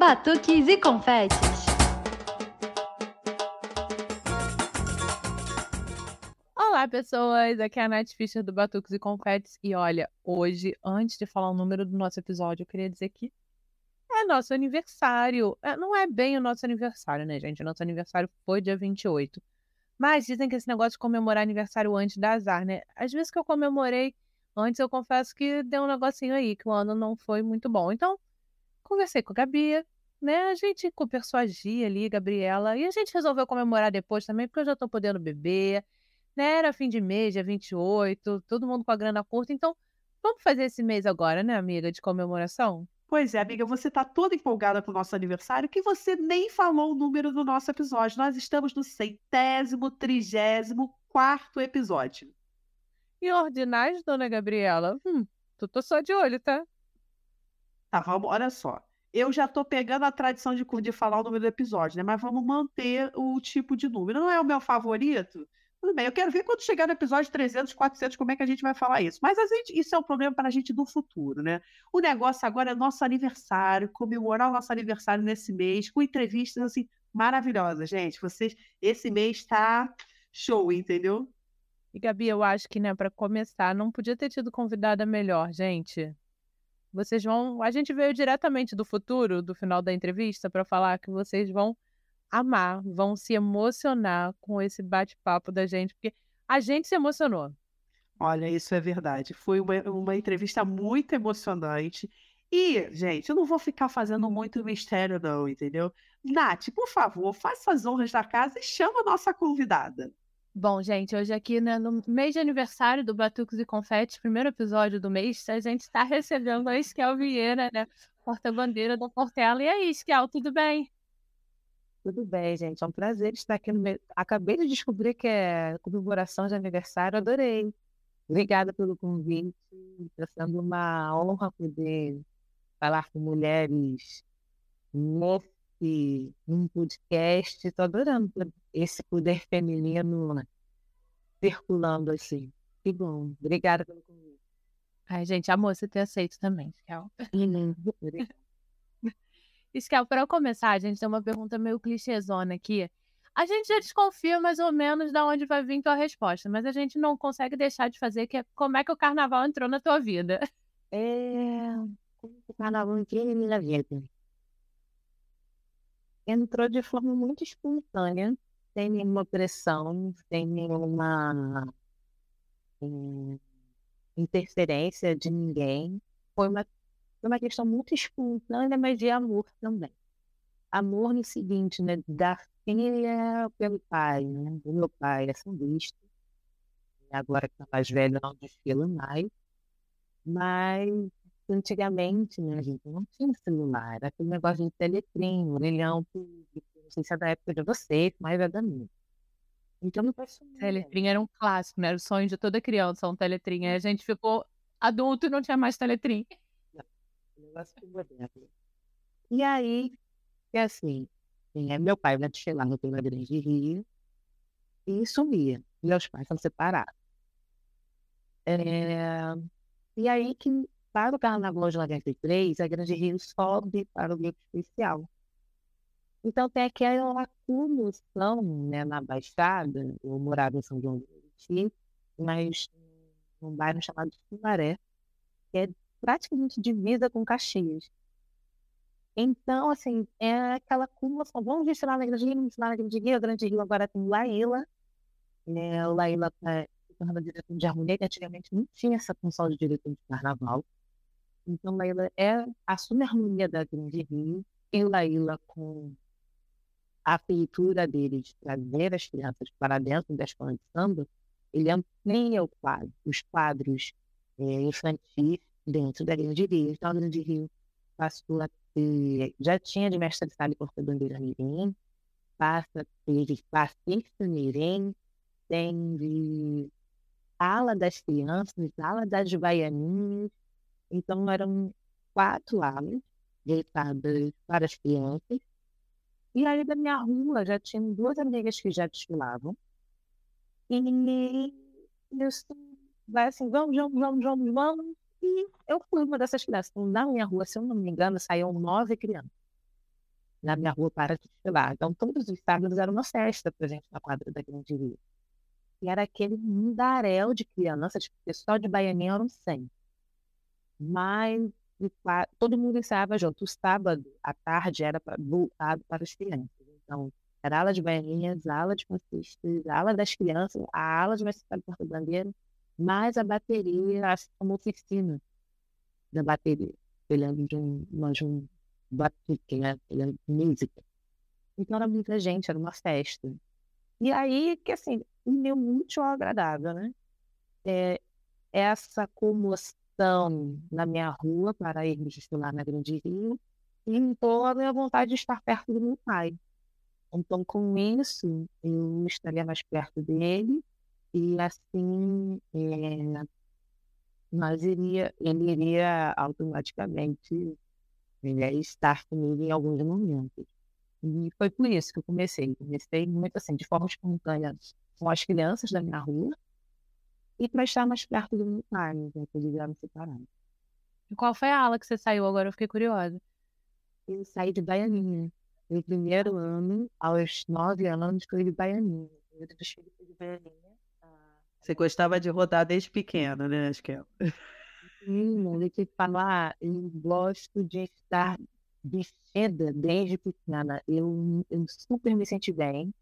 batuques e confetes. Olá, pessoas! Aqui é a Nath Fischer do Batuques e Confetes. E olha, hoje, antes de falar o número do nosso episódio, eu queria dizer que é nosso aniversário. É, não é bem o nosso aniversário, né, gente? O nosso aniversário foi dia 28. Mas dizem que esse negócio de comemorar aniversário antes dá azar, né? Às vezes que eu comemorei antes, eu confesso que deu um negocinho aí, que o ano não foi muito bom. Então, conversei com a Gabi, né? A gente conversou a Gia ali, Gabriela, e a gente resolveu comemorar depois também, porque eu já tô podendo beber, né? Era fim de mês, dia 28, todo mundo com a grana curta, então vamos fazer esse mês agora, né, amiga, de comemoração? Pois é, amiga, você tá toda empolgada com o nosso aniversário que você nem falou o número do nosso episódio. Nós estamos no centésimo, trigésimo, quarto episódio. E ordinais, dona Gabriela? Hum, tu tô só de olho, tá? Tá, vamos, olha só. Eu já tô pegando a tradição de, de falar o número do episódio, né? Mas vamos manter o tipo de número. Não é o meu favorito? Tudo bem, eu quero ver quando chegar no episódio 300, 400, como é que a gente vai falar isso. Mas gente, isso é um problema para a gente do futuro, né? O negócio agora é nosso aniversário, comemorar o nosso aniversário nesse mês, com entrevistas, assim, maravilhosas, gente. Vocês, esse mês está show, entendeu? E Gabi, eu acho que, né, para começar, não podia ter tido convidada melhor, gente. Vocês vão. A gente veio diretamente do futuro, do final da entrevista, para falar que vocês vão amar, vão se emocionar com esse bate-papo da gente, porque a gente se emocionou. Olha, isso é verdade. Foi uma, uma entrevista muito emocionante. E, gente, eu não vou ficar fazendo muito mistério, não, entendeu? Nath, por favor, faça as honras da casa e chama a nossa convidada. Bom, gente, hoje aqui né, no mês de aniversário do Batucos e Confetes, primeiro episódio do mês, a gente está recebendo a Esquel Vieira, né? Porta-bandeira da Portela. E aí, Esquel, tudo bem? Tudo bem, gente. É um prazer estar aqui no meio. Acabei de descobrir que é comemoração de aniversário, adorei. Obrigada pelo convite. Está sendo uma honra poder falar com mulheres um podcast. Estou adorando esse poder feminino circulando assim. Que bom. Obrigada pelo convite. Ai, gente, amor, você ter aceito também, Skel. Skel, para começar, a gente tem uma pergunta meio clichêzona aqui. A gente já desconfia mais ou menos de onde vai vir tua resposta, mas a gente não consegue deixar de fazer, que é como é que o carnaval entrou na tua vida? É... Como o carnaval entrou na minha vida? Entrou de forma muito espontânea, sem nenhuma pressão, sem nenhuma hum, interferência de ninguém. Foi uma uma questão muito espontânea, mas de amor também. Amor no seguinte, né? Da filha pelo pai, né? O meu pai é sambista, agora que está mais velho não desfila mais, mas antigamente, né, a gente não tinha celular, era aquele negócio de teletrim, orelhão público, não sei se é da época de vocês, mas é da minha. Então não posso. Teletrim era um clássico, né? Era o sonho de toda criança, um teletrim. Aí a gente ficou adulto e não tinha mais teletrim negócio moderno. E aí, é assim, é, meu pai vai desfilando pela Grande Rio e sumia. Meus pais são separados. É, e aí que para o Carnaval de 93, a Grande Rio sobe para o grupo especial. Então tem aquela acumulação né, na Baixada, eu morava em São João do Meriti, mas num bairro chamado Sumaré, que é praticamente divisa com Caxias. Então, assim, é aquela acumulação. Vamos desfilar na Grande Rio, vamos desfilar na Grande Rio. A Grande Rio agora tem Laíla. Né? Laíla está tornando diretor de harmonia, que antigamente não tinha essa função de diretor de carnaval. Então, Laíla é, assume a harmonia da Grande Rio. E Laíla, com a feitura dele de trazer as crianças para dentro da escola de samba, ele amplia o quadro, os quadros é, infantis dentro da Grande Rio. Então, a Grande Rio passou a ter, já tinha de mestre de sala e porta-bandeira Mirim, passa a ter de passista Mirim, tem de ala das crianças, ala das baianinhas. Então, eram quatro alas dedicadas para as crianças. E aí, da minha rua, já tinha duas amigas que já desfilavam. E eu vai assim, vamos, vamos, vamos, vamos, vamos. E eu fui uma dessas crianças. Então, na minha rua, se eu não me engano, saíam nove crianças. na minha rua para desfilar. Então, todos os sábados era uma festa para gente na quadra da Grande Rio. E era aquele mundaréu de crianças, porque só de baianinha eram 100. Mas todo mundo ensaiava junto. O sábado, à tarde, era voltado para as crianças. Então, era a ala de baianinhas, a ala de fascistas, a ala das crianças, a ala de mestre Porto Bandeira, mais a bateria, como oficina da bateria. Eu lembro de um, de um batuque, né? De música. Então era muita gente, era uma festa. E aí que, assim, uniu muito agradável, né? É, essa comoção na minha rua para irmos estudar na Grande Rio limpou a minha vontade de estar perto do meu pai. Então, com isso, eu estaria mais perto dele e assim é, nós iria, ele iria automaticamente é, estar comigo em alguns momentos. E foi por isso que eu comecei. Comecei muito assim, de forma espontânea, com as crianças da minha rua e para estar mais perto do meu pai, né, que eles eram separados. E qual foi a aula que você saiu agora? Eu fiquei curiosa. Eu saí de Baianinha. No primeiro ano, aos nove anos, foi de Baianinha. Eu desfile de Baianinha você gostava de rodar desde pequena, né, Askel? Sim, eu te falar, eu gosto de estar vestida desde pequena. Eu, eu super me senti bem.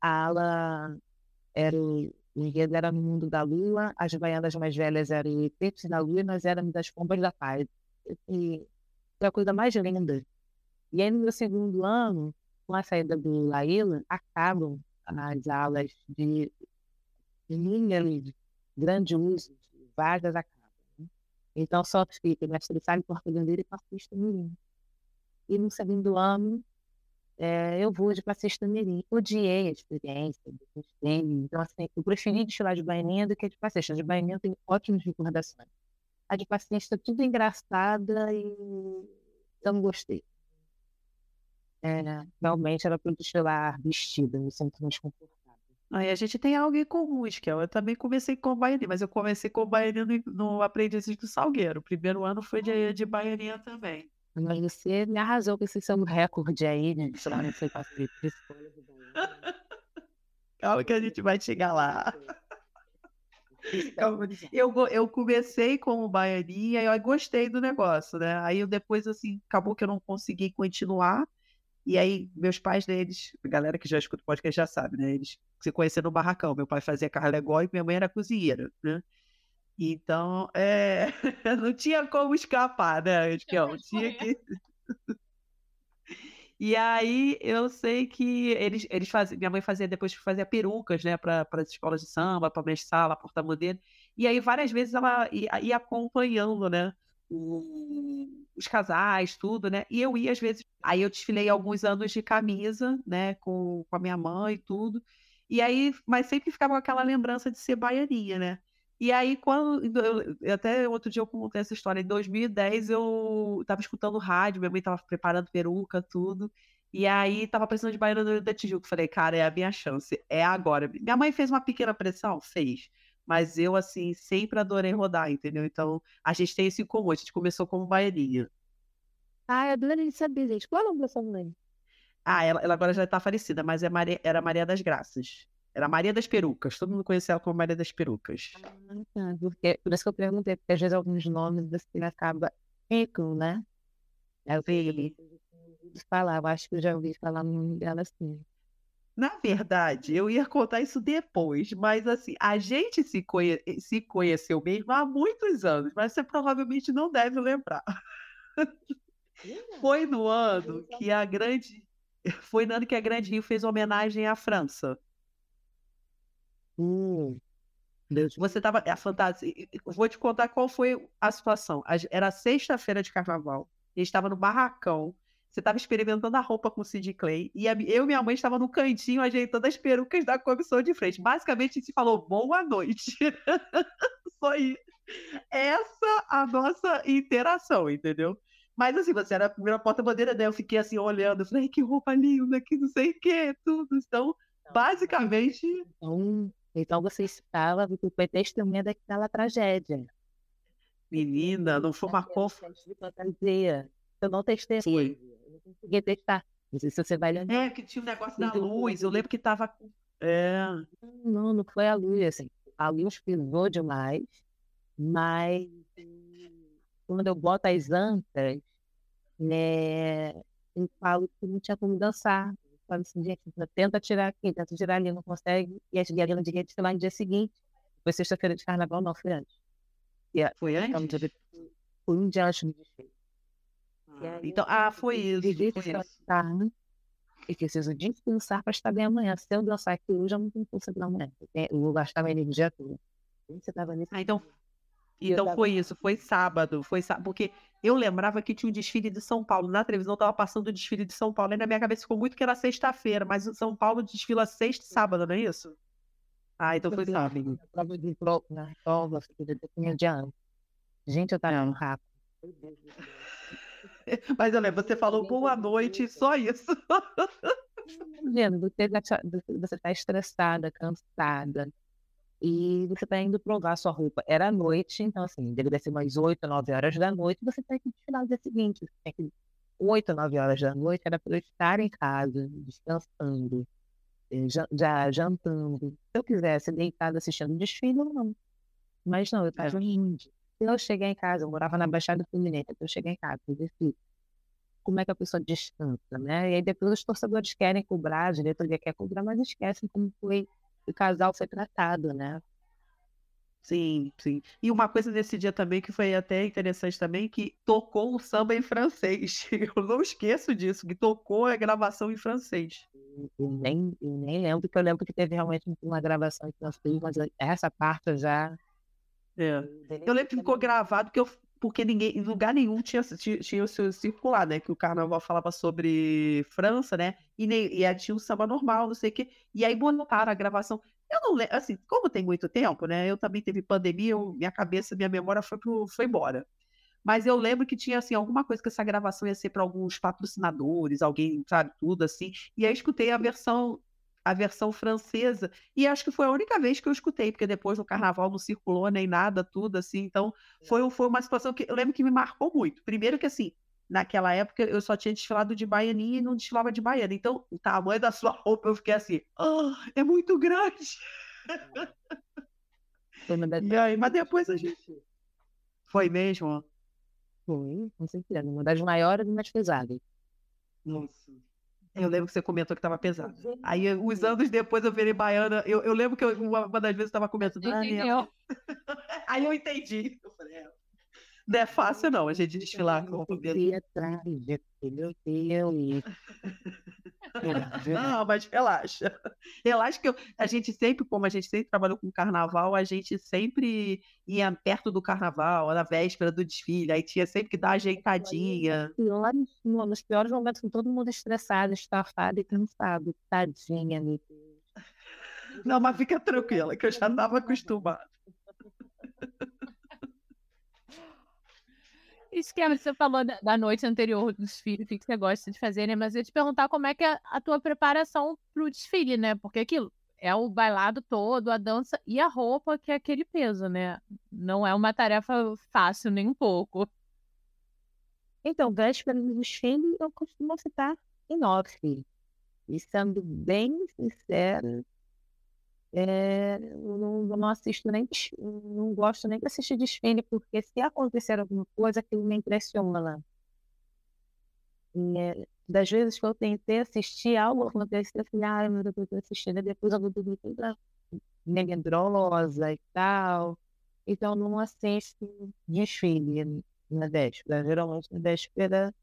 A ala era o enredo era no mundo da lua, as baianas mais velhas eram Peitos da Lua e nós éramos das pombas da paz. E foi a coisa mais linda. E aí, no meu segundo ano, com a saída do Laíla, acabam as aulas de grande uso, vagas acabam. Né? Então, só fica mestre Sala Português e passista mirim. E no segundo ano, é, eu vou de passista mirim. Odiei a experiência, gostei. Então, assim, eu preferi desfilar de baianinha do que de passista. De baianinha tem ótimas recordações. A de passista, tudo engraçada e não gostei. É, realmente era para desfilar vestida, me sinto mais confortável. Aí a gente tem algo em comum, Esquel. Eu também comecei com baianinha, mas eu comecei com baianinha no, no Aprendizes do Salgueiro. O primeiro ano foi de, de baianinha também. Mas você me arrasou com esse seu recorde aí, né? Sei lá, não sei qual foi. Calma que a gente vai chegar lá. Eu, eu comecei com o baianinha e eu gostei do negócio, né? Aí eu depois, assim, acabou que eu não consegui continuar. E aí, meus pais deles, a galera que já escuta o podcast já sabe, né? Eles se conheceram no barracão. Meu pai fazia carregói e minha mãe era cozinheira, né? Então, é... não tinha como escapar, né, Esquião? Tinha que... E aí eu sei que eles, eles faziam, minha mãe fazia depois fazia perucas, né, para as escolas de samba, para a sala, porta-bandeira. E aí várias vezes ela ia, ia acompanhando, né, os casais, tudo, né? E eu ia às vezes. Aí eu desfilei alguns anos de camisa, né? Com, com a minha mãe e tudo. E aí, mas sempre ficava com aquela lembrança de ser baianinha, né? E aí, quando. Eu, até outro dia eu contei essa história. Em 2010, eu estava escutando rádio, minha mãe estava preparando peruca, tudo. E aí, estava precisando de baiana da Tijuca. Falei, cara, é a minha chance, é agora. Minha mãe fez uma pequena pressão? Fez. Mas eu, assim, sempre adorei rodar, entendeu? Então, a gente tem isso em comum. A gente começou como baianinha. Ah, eu adorei saber, gente. Qual é o nome da sua mãe? Ah, ela, ela agora já está falecida, mas é Maria, era Maria das Graças. Era Maria das Perucas. Todo mundo conhecia ela como Maria das Perucas. Ah, tá. Porque, por isso que eu perguntei, porque às vezes alguns nomes assim acaba rico, né? Eu vi falar, eu acho que eu já ouvi falar no nome dela assim. Na verdade, eu ia contar isso depois, mas assim, a gente se, conhe se conheceu mesmo há muitos anos, mas você provavelmente não deve lembrar. Foi no ano que a grande. Foi no ano que a Grande Rio fez homenagem à França. Hum. Você estava. A fantasia. Vou te contar qual foi a situação. Era sexta-feira de carnaval. A gente estava no barracão você estava experimentando a roupa com o Sid Clay e a, eu e minha mãe estava no cantinho ajeitando as perucas da comissão de frente. Basicamente, a gente falou boa noite. Só isso. Essa a nossa interação, entendeu? Mas assim, você era a primeira porta-bandeira, né? Eu fiquei assim olhando, falei, que roupa linda, que não sei o que, tudo. Então, basicamente. Então, então você estava, porque foi testemunha daquela tragédia. Menina, não foi uma coisa. Eu não testei. Foi consegui testar. Não sei se você vai lembrar. É, que tinha o negócio da luz. Eu lembro que tava. É. Não, não foi a luz, assim. A luz pisou demais, mas quando eu boto as antas, né, eu falo que não tinha como dançar. Eu falo assim, gente, tenta tirar aqui, tenta tirar ali, não consegue. E as guerrilhas de rede foi lá no dia seguinte. Foi sexta-feira de carnaval, não, foi antes. A- Foi então, antes? Foi um dia antes do desfile. Ah, aí Então, ah, foi isso. E preciso descansar para estar bem amanhã. Se eu dançar aqui hoje, eu não tenho força para amanhã. Eu vou gastar minha energia toda. Você estava nesse Ah, então, então foi isso, foi sábado, foi sábado, porque eu lembrava que tinha um desfile de São Paulo, na televisão tava passando o desfile de São Paulo, aí na minha cabeça ficou muito que era sexta-feira, mas o São Paulo desfila sexta e sábado, não é isso? Ah, então foi sábado. A prova de na filha, eu tinha de ano. Gente, eu tava no rapo. Meu Deus do céu. Mas lembro, você falou boa noite, só isso. Vendo, você tá- você está estressada, cansada. E você está indo provar sua roupa. Era à noite, então assim, deveria ser umas 8, 9 horas da noite, você tem que desfilar no dia seguinte. Você tem que 8, 9 horas da noite era para eu estar em casa, descansando, eh, já jantando. Se eu quisesse deitada assistindo desfile, não. Mas não, eu estava indo. Se eu chegar em casa, eu morava na Baixada Fluminense, se eu chegar em casa, eu. Como é que a pessoa descansa, né? E aí depois os torcedores querem cobrar, a diretoria quer cobrar, mas esquecem como foi o casal foi tratado, né? Sim, sim. E uma coisa desse dia também que foi até interessante também, que tocou o samba em francês. Eu não esqueço disso, que tocou a gravação em francês. Eu nem, eu nem lembro, porque eu lembro que teve realmente uma gravação em francês, mas essa parte eu já. É. Eu lembro que ficou gravado porque, eu, porque ninguém, em lugar nenhum tinha, tinha, tinha o circular, né? Que o carnaval falava sobre França, né? E, nem, e tinha o samba normal, não sei o quê. E aí botaram a gravação. Eu não lembro, assim, como tem muito tempo, né? Eu também teve pandemia, eu- minha cabeça, minha memória foi, pro, foi embora. Mas eu lembro que tinha, assim, alguma coisa que essa gravação ia ser para alguns patrocinadores, alguém, sabe, tudo assim. E aí escutei a versão a versão francesa, e acho que foi a única vez que eu escutei, porque depois no carnaval não circulou nem nada, tudo assim, então foi, foi uma situação que eu lembro que me marcou muito. Primeiro que assim, naquela época eu só tinha desfilado de baianinha e não desfilava de baiana, então o tamanho da sua roupa eu fiquei assim, ah, é muito grande. E aí, mas depois a gente. Foi mesmo? Foi, com certeza. Uma das maiores e mais pesadas. Nossa. Eu lembro que você comentou que estava pesado. Aí, uns anos depois, eu virei baiana. Eu, eu lembro que eu- uma, uma das vezes eu estava comentando. "Ah, é." Entendeu? Aí eu entendi. Eu falei, é, não é fácil, não, a gente desfilar com. E atrás, meu Deus. Não, mas relaxa. Relaxa que eu- a gente sempre, como a gente sempre trabalhou com carnaval, a gente sempre ia perto do carnaval, na véspera do desfile, aí tinha sempre que dar ajeitadinha. No- nos piores momentos, com todo mundo estressado, estafado e cansado. Tadinha, meu Deus. Não, mas fica tranquila, que eu já estava acostumada. Isso que você falou da, da noite anterior do desfile, o que que você gosta de fazer, né? Mas eu ia te perguntar como é que é a tua preparação pro desfile, né? Porque aquilo é o bailado todo, a dança e a roupa, que é aquele peso, né? Não é uma tarefa fácil nem um pouco. Então, véspera do desfile, eu costumo ficar em off. E sendo bem sincera, é, eu não, eu não assisto nem, não gosto nem de assistir desfile, porque se acontecer alguma coisa, aquilo me impressiona. E, é, das vezes que eu tentei assistir algo, aconteceu, eu falei, ai meu Deus, eu assistindo, e depois vou dormir toda medrosa e tal. Então, não assisto desfile na véspera. Geralmente, na véspera,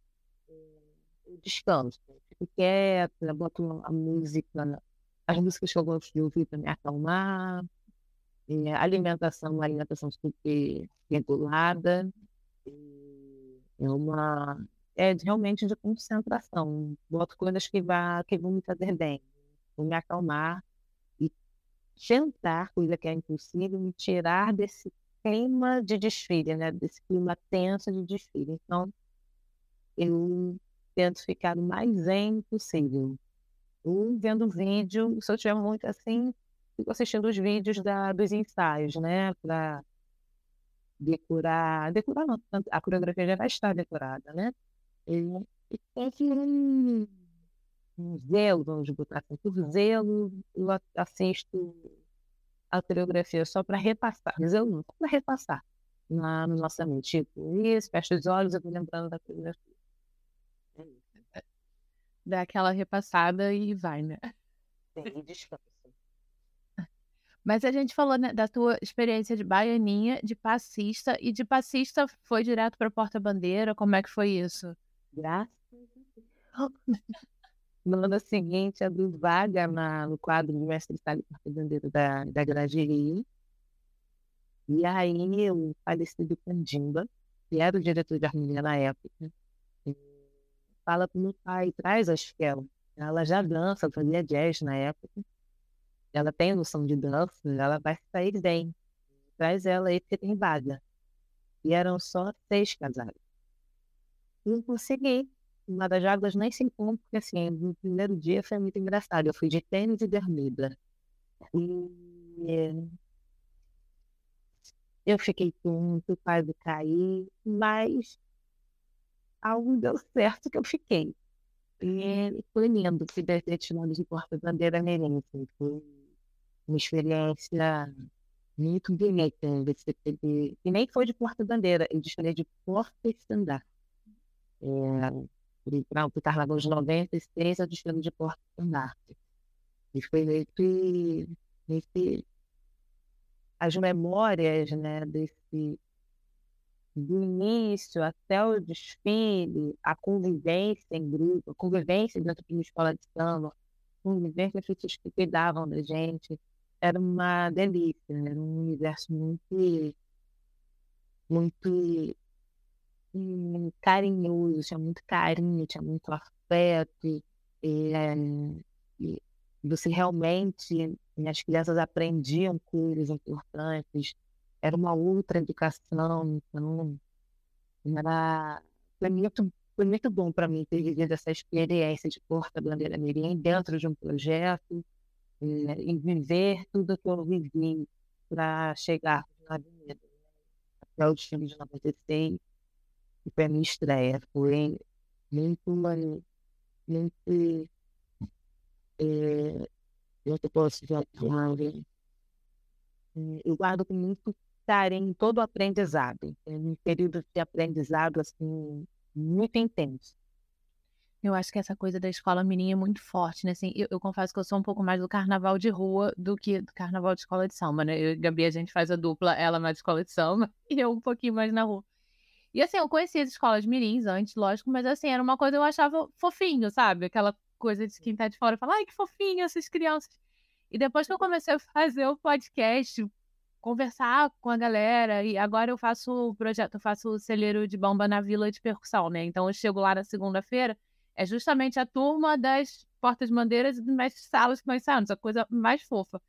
eu descanso. Fico quieta, boto a música, as músicas que eu gosto de ouvir para me acalmar. É, alimentação, uma alimentação super regulada. É uma é realmente de concentração. Boto coisas que, vá, que vão me fazer bem, vão me acalmar e tentar, coisa que é impossível, me tirar desse clima de desfile, né? Desse clima tenso de desfile. Então, eu tento ficar o mais zen possível. Vendo vídeo, se eu tiver muito assim, fico assistindo os vídeos da, dos ensaios, né? Para decorar. Decorar não, a coreografia já vai estar decorada, né? E, e tem que um zelo, vamos botar assim, por zelo, eu assisto a coreografia só para repassar, zelo não, só para repassar na, no nossa mente. Tipo, isso, fecha os olhos, eu vou lembrando da coreografia. Dá aquela repassada e vai, né? Sim, descansa. Mas a gente falou né, da tua experiência de baianinha, de passista, e de passista foi direto para Porta-Bandeira, como é que foi isso? Graças a Deus. No ano seguinte, abri vaga na, no quadro do mestre Sálio Porta-Bandeira da, da Grageria. E aí o falecido Candimba, que era o diretor de harmonia na época, fala para meu pai, traz a Esquela. Ela já dança, fazia jazz na época ela tem noção de dança, ela vai sair bem. Traz ela aí porque tem vaga. E eram só seis casais. Não consegui. Uma das águas nem se encontra, porque assim, no primeiro dia foi muito engraçado. Eu fui de tênis e bermuda. E eu fiquei tonto, quase caí, mas algo deu certo que eu fiquei. E foi lindo se tirado de porta-bandeira merente. Foi uma experiência muito bonita. E nem foi de porta-bandeira, eu desfilei de porta-estandarte. É, para o Carnaval de 96, eu desfilei de porta-estandarte. E foi meio que, as memórias né, desse do início até o desfile, a convivência em grupo, a convivência dentro de uma escola de samba, convivência as pessoas que cuidavam da gente, era uma delícia, era um universo muito, muito hum, carinhoso, tinha muito carinho, tinha muito afeto, e, é, e você realmente, as crianças aprendiam coisas importantes, era uma outra educação, então era, foi muito, foi muito bom para mim ter vivido essa experiência de porta-bandeira mirim dentro de um projeto, é, em viver tudo que eu vivi para chegar na avenida. Até o desfile de 96, que foi a minha estreia. Foi muito, muito. É, eu posso dizer, eu guardo com muito carinho todo o aprendizado. É um período de aprendizado assim, muito intenso. Eu acho que essa coisa da escola mirim é muito forte, né? Assim, eu, eu, confesso que eu sou um pouco mais do carnaval de rua do que do carnaval de escola de samba, né? Eu Gabi, a gente faz a dupla, ela mais escola de samba e eu um pouquinho mais na rua. E assim, eu conhecia as escolas mirins antes, lógico, mas assim, era uma coisa que eu achava fofinho, sabe? Aquela coisa de quem tá de fora fala, ai, que fofinho essas crianças. E depois que eu comecei a fazer o podcast, conversar com a galera, e agora eu faço o projeto, eu faço o celeiro de bomba na vila de percussão, né? Então eu chego lá na segunda-feira é justamente a turma das portas-bandeiras e das salas que nós saímos, a coisa mais fofa.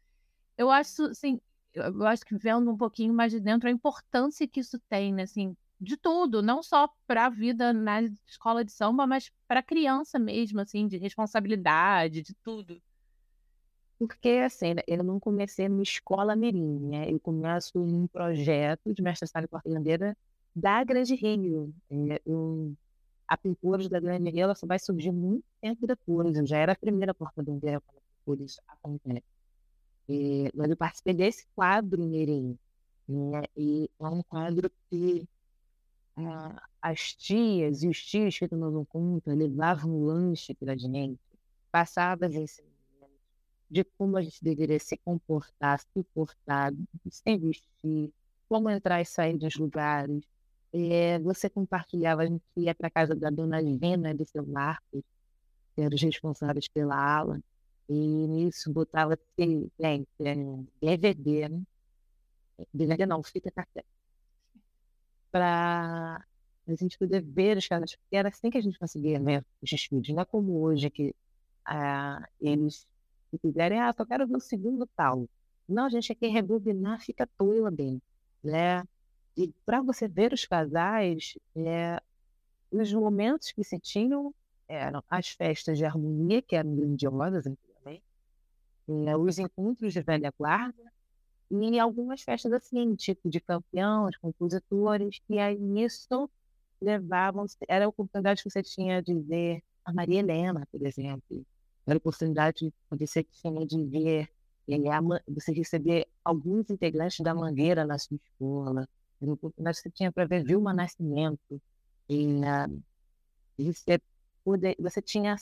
Eu acho, assim, eu acho que vendo um pouquinho mais de dentro a importância que isso tem, né, assim, de tudo, não só para a vida na escola de samba, mas para a criança mesmo, assim, de responsabilidade, de tudo. Porque, assim, né, eu não comecei numa escola mirim, né? Eu começo num projeto de mestre e porta-bandeira da Grande Rio. É, eu a pintura da Grande Rio só vai surgir muito tempo depois. Eu já era a primeira porta-bandeira quando a pintura acontece. E, mas eu participei desse quadro em Né? E é um quadro que ah, as tias e os tios que tomavam conta levavam um lanche para a gente, passavam esse de como a gente deveria se comportar, se portar, sem vestir, como entrar e sair dos lugares, é, você compartilhava, a gente ia para casa da dona Lina de seu Marcos, que eram os responsáveis pela aula, e nisso botava assim, gente, é, DVD, né? DVD não, fita cassete. Para a gente poder ver os caras, porque era assim que a gente conseguia ver os estudos, não é como hoje que ah, eles se quiserem, ah, só quero ver o segundo tal. Não, gente quer rebobinar, fica tola bem, né? E para você ver os casais, é, os momentos que se tinham eram as festas de harmonia, que eram grandiosas antigamente, é, os encontros de velha guarda, e algumas festas assim, tipo de campeões, compositores, e aí nisso levavam, era a oportunidade que você tinha de ver a Maria Helena, por exemplo, era a oportunidade que você tinha de ver, você receber alguns integrantes da Mangueira na sua escola, a oportunidade que você tinha para ver Vilma Nascimento, e, você, poder, você tinha,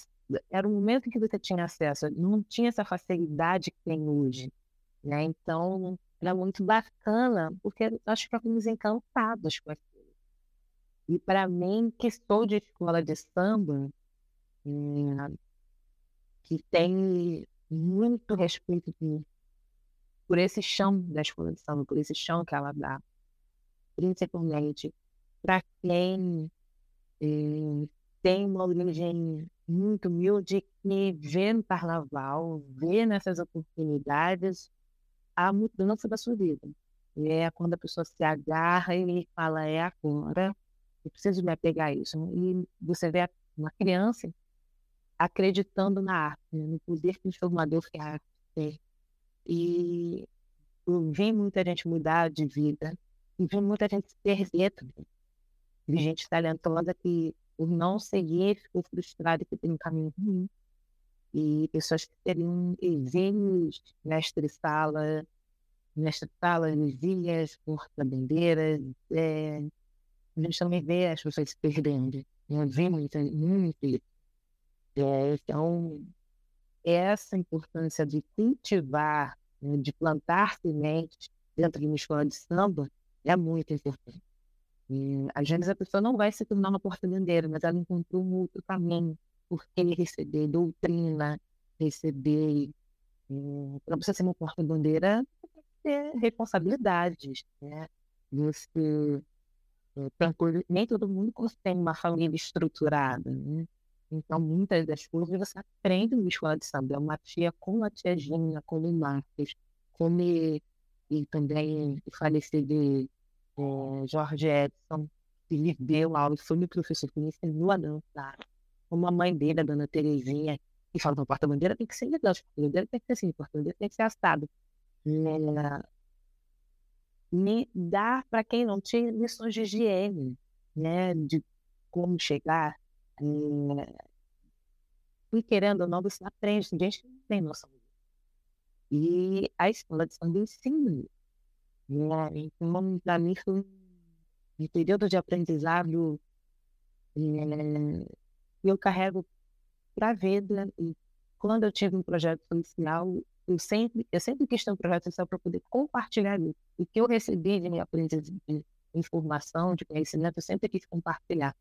era um momento em que você tinha acesso, não tinha essa facilidade que tem hoje, né? Então, era muito bacana, porque nós ficávamos encantados com aquilo. E para mim, que sou de escola de samba, é, que tem muito respeito por, por esse chão da escola de samba, por esse chão que ela dá, principalmente para quem é, tem uma origem muito humilde que vê no carnaval, vê nessas oportunidades a mudança da sua vida. É quando a pessoa se agarra e fala, é agora, eu preciso me apegar a isso. E você vê uma criança acreditando na arte, né? no poder transformador que a arte tem. E vi muita gente mudar de vida, e vi muita gente se perder também. Vi gente talentosa que, por não seguir, ficou frustrada que tem um caminho ruim e pessoas que teriam exílios mestre-sala, mestre-sala, vizinhas, porta-bandeiras. É, a gente também vê as pessoas se perdendo. Eu vi muito, muito isso. É, então, essa importância de cultivar, né, de plantar sementes dentro de uma escola de samba é muito importante. E, às vezes a pessoa não vai se tornar uma porta-bandeira, mas ela encontrou um outro caminho porque receber doutrina, receber. Eh, para você ser uma porta-bandeira, ter responsabilidades, né? Você eh, tem nem todo mundo tem uma família estruturada, né? Então, muitas das coisas você aprende no escola de samba. Uma tia como a tia Gina, como o Marcos, como e, e também o falecido é, Jorge Edson, que lhe deu aula, foi meu professor que me ensinou a dançar como a mãe dele, a dona Terezinha, que o porta-bandeira tem que ser legal, o porta-bandeira tem que ser assim, porta-bandeira tem que ser assado. É, me dá para quem não tinha lições de higiene, né, de como chegar. É, e querendo ou não, você aprende, gente que não tem noção. E a escola de samba ensina. Então, para mim, foi um período de aprendizado é, e eu carrego para a vida. E quando eu tive um projeto social, eu sempre, eu sempre quis ter um projeto social para poder compartilhar. O que eu recebi de minha aprendizagem, de informação, de conhecimento, eu sempre quis compartilhar.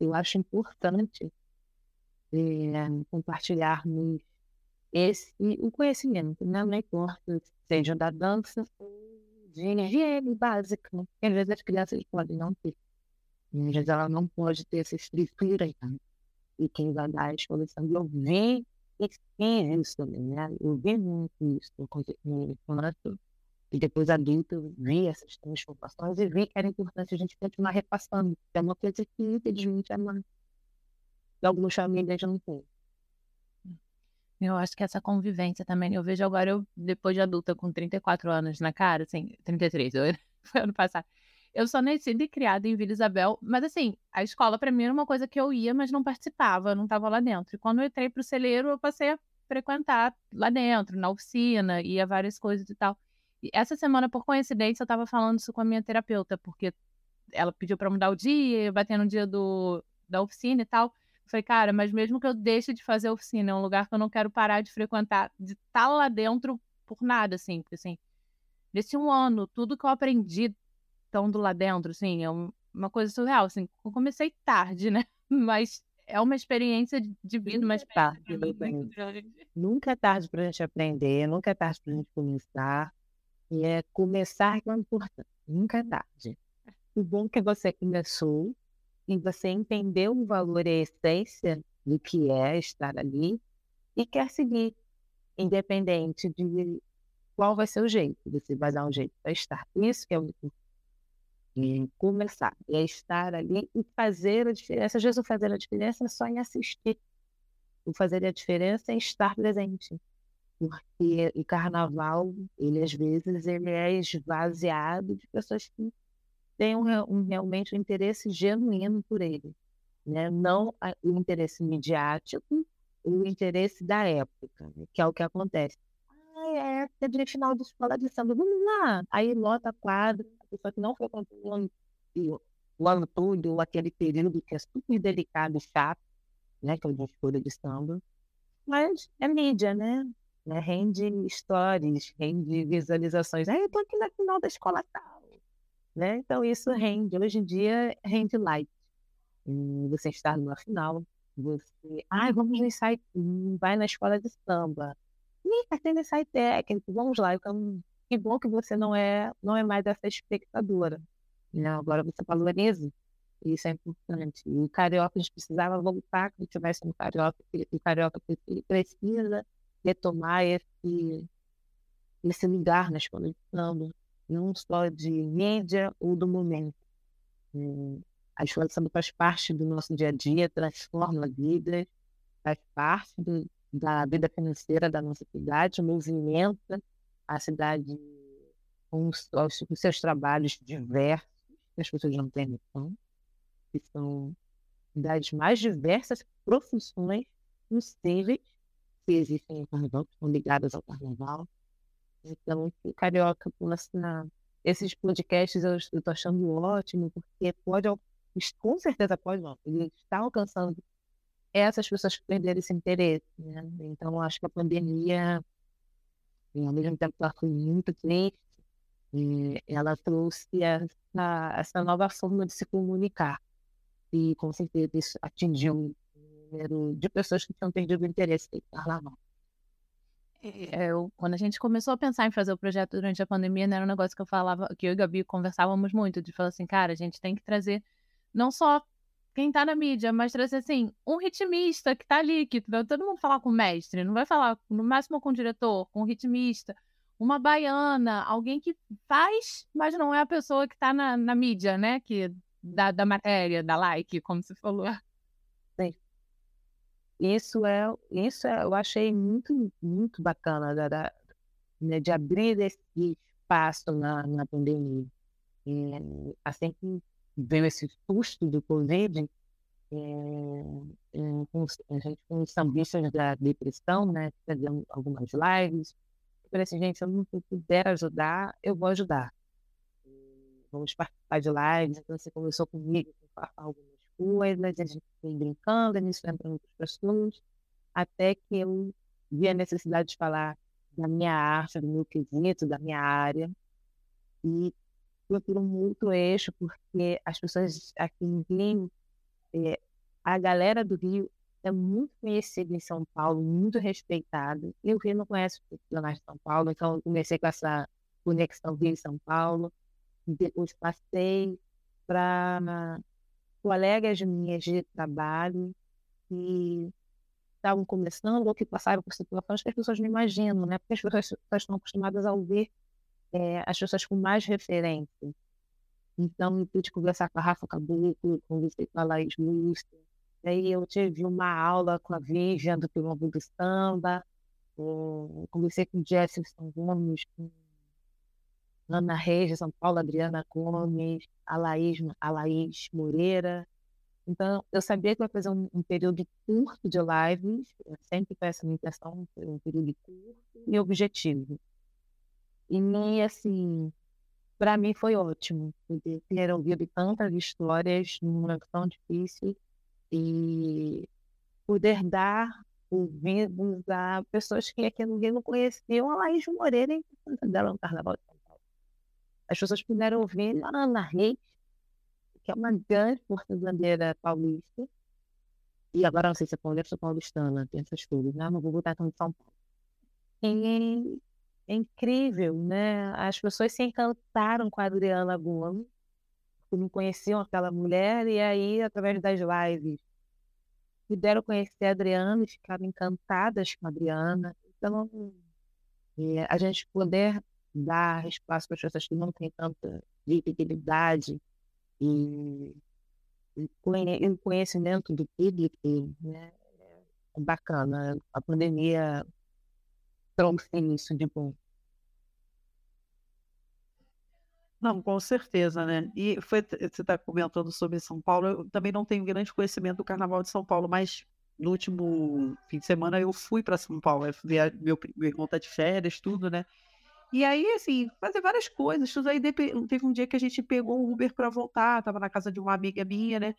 Eu acho importante é, compartilharmos esse, o conhecimento, né? não importa seja da dança ou de higiene básica, né? às vezes as crianças podem não ter. Às vezes ela não pode ter essa estrutura. Então e quem vai dar a exposição. Eu vi isso também, né? Eu vi muito isso no enquanto e depois adulto eu vi essas transformações e vi que era importante a gente continuar repassando. É uma coisa que, infelizmente, é uma... algumas famílias não tem. Eu acho que essa convivência também, eu vejo agora, eu, depois de adulta, com 34 anos na cara, assim, 33, foi ano passado. Eu sou nascida e criada em Vila Isabel, mas assim, a escola para mim era uma coisa que eu ia, mas não participava, não estava lá dentro. E quando eu entrei o celeiro, eu passei a frequentar lá dentro, na oficina, ia várias coisas e tal. Essa semana, por coincidência, eu estava falando isso com a minha terapeuta, porque ela pediu para mudar o dia, bater no dia do, da oficina e tal. Eu falei, cara, mas mesmo que eu deixe de fazer a oficina, é um lugar que eu não quero parar de frequentar, de estar tá lá dentro por nada, assim, porque assim, nesse um ano, tudo que eu aprendi estando lá dentro, assim, é uma coisa surreal, assim, eu comecei tarde, né? Mas é uma experiência de vida, uma experiência tarde, Nunca é tarde para a gente aprender, nunca é tarde para a gente começar. E é começar é importante, nunca é tarde. O bom que você começou e você entendeu o valor e a essência do que é estar ali e quer seguir, independente de qual vai ser o jeito. Você vai dar um jeito para estar. Isso que é o e começar, é estar ali e fazer a diferença. O fazer a diferença é só em assistir. O fazer a diferença é estar presente. Porque o carnaval, ele às vezes ele é esvaziado de pessoas que têm um, um realmente um interesse genuíno por ele. Né? Não o interesse midiático o interesse da época, né, que é o que acontece. Ah, é época de final de escola de samba, vamos lá. Aí lota quadro, a pessoa que não frequentou o o ano todo, ou aquele período que é super delicado chato, né, que é o de escolha de samba. Mas é mídia, né? Né? Rende stories, rende visualizações. Ah, eu tô aqui na final da escola tal. Né? Então isso rende. Hoje em dia rende. E você está numa final, você. Ai, vamos no ensaio. Vai na escola de samba. Ih, tá tendo ensaio técnico, vamos lá. Então, que bom que você não é, não é mais essa espectadora. Né? Agora você valoriza. Isso é importante. E o carioca, a gente precisava voltar, que tivesse um carioca, o carioca precisa retomar esse, esse lugar na escola de não só de mídia ou do momento. A escola de faz parte do nosso dia a dia, transforma vidas, faz parte do, da vida financeira da nossa cidade, movimenta a cidade com os, os seus trabalhos diversos, que as pessoas não têm noção, que são das mais diversas profissões possíveis que existem no carnaval, que estão ligadas ao carnaval. Então, o Carioca, essa, esses podcasts eu estou achando ótimo, porque pode, com certeza pode, não, ele está alcançando essas pessoas que perderam esse interesse. Né? Então, acho que a pandemia, ao mesmo tempo que ela foi muito triste, ela trouxe essa, essa nova forma de se comunicar. E, com certeza, isso atingiu número de pessoas que tinham perdido o interesse em carnaval. É, eu, quando a gente começou a pensar em fazer o projeto durante a pandemia, né, era um negócio que eu falava, que eu e a Gabi conversávamos muito, de falar assim, cara, a gente tem que trazer não só quem tá na mídia, mas trazer assim, um ritmista que tá ali, que vai todo mundo falar com o mestre, não vai falar no máximo com o diretor, com o ritmista, uma baiana, alguém que faz, mas não é a pessoa que tá na, na mídia, né? Que da, da matéria, da like, como você falou. Isso é, isso é, eu achei muito, muito bacana da, da, né, de abrir esse espaço na, na pandemia. E, assim que veio esse susto do Covid, é, é, a gente com os sambistas da depressão, né, fazendo algumas lives, eu falei assim, gente, se eu puder ajudar, eu vou ajudar. Vamos participar de lives, então você conversou comigo, com algumas coisas, a gente foi brincando, a gente foi entrando com as pessoas, até que eu vi a necessidade de falar da minha arte, do meu quesito, da minha área. E procuro muito eixo, porque as pessoas aqui em Rio, é, a galera do Rio é muito conhecida em São Paulo, muito respeitada. E o Rio não conhece os profissionais de São Paulo, então comecei com essa conexão Rio-São Paulo. Depois passei para colegas minhas de trabalho que estavam começando ou que passaram por situações que as pessoas não imaginam, né? Porque as pessoas, estão acostumadas a ouvir é, as pessoas com mais referência. Então, eu pude conversar com a Rafa Caboclo, conversei com a Laís Lúcia, aí eu tive uma aula com a Vivian do Quilombo do Samba, conversei com o Jefferson Gomes, com Ana Reis de São Paulo, Adriana Gomes, a Laís, a Laís Moreira. Então, eu sabia que ia fazer um, um, período curto de lives, eu sempre peço a minha intenção, um período curto e objetivo. E, assim, para mim foi ótimo poder ter ouvido tantas histórias num momento tão difícil e poder dar ouvidos a pessoas que aqui Rio não conheciam a Laís Moreira e dela no Carnaval as pessoas puderam ouvir Ana Reis, que é uma grande porta-bandeira paulista. E agora não sei se é paulista ou paulistana, tem essas coisas, né? Mas vou botar então de São Paulo. E é incrível, né? As pessoas se encantaram com a Adriana Gomes, que não conheciam aquela mulher, e aí, através das lives, puderam conhecer a Adriana e ficaram encantadas com a Adriana. Então, é, a gente poder dar espaço para as pessoas que não têm tanta visibilidade e, e conhecimento do público, né? É bacana. A pandemia trouxe isso de bom. Não, com certeza, né? E foi, você está comentando sobre São Paulo, eu também não tenho grande conhecimento do Carnaval de São Paulo, mas no último fim de semana eu fui para São Paulo, meu, meu irmão tá de férias, tudo, né? E aí, assim, fazer várias coisas. Tudo aí teve um dia que a gente pegou o Uber para voltar, tava na casa de uma amiga minha, né?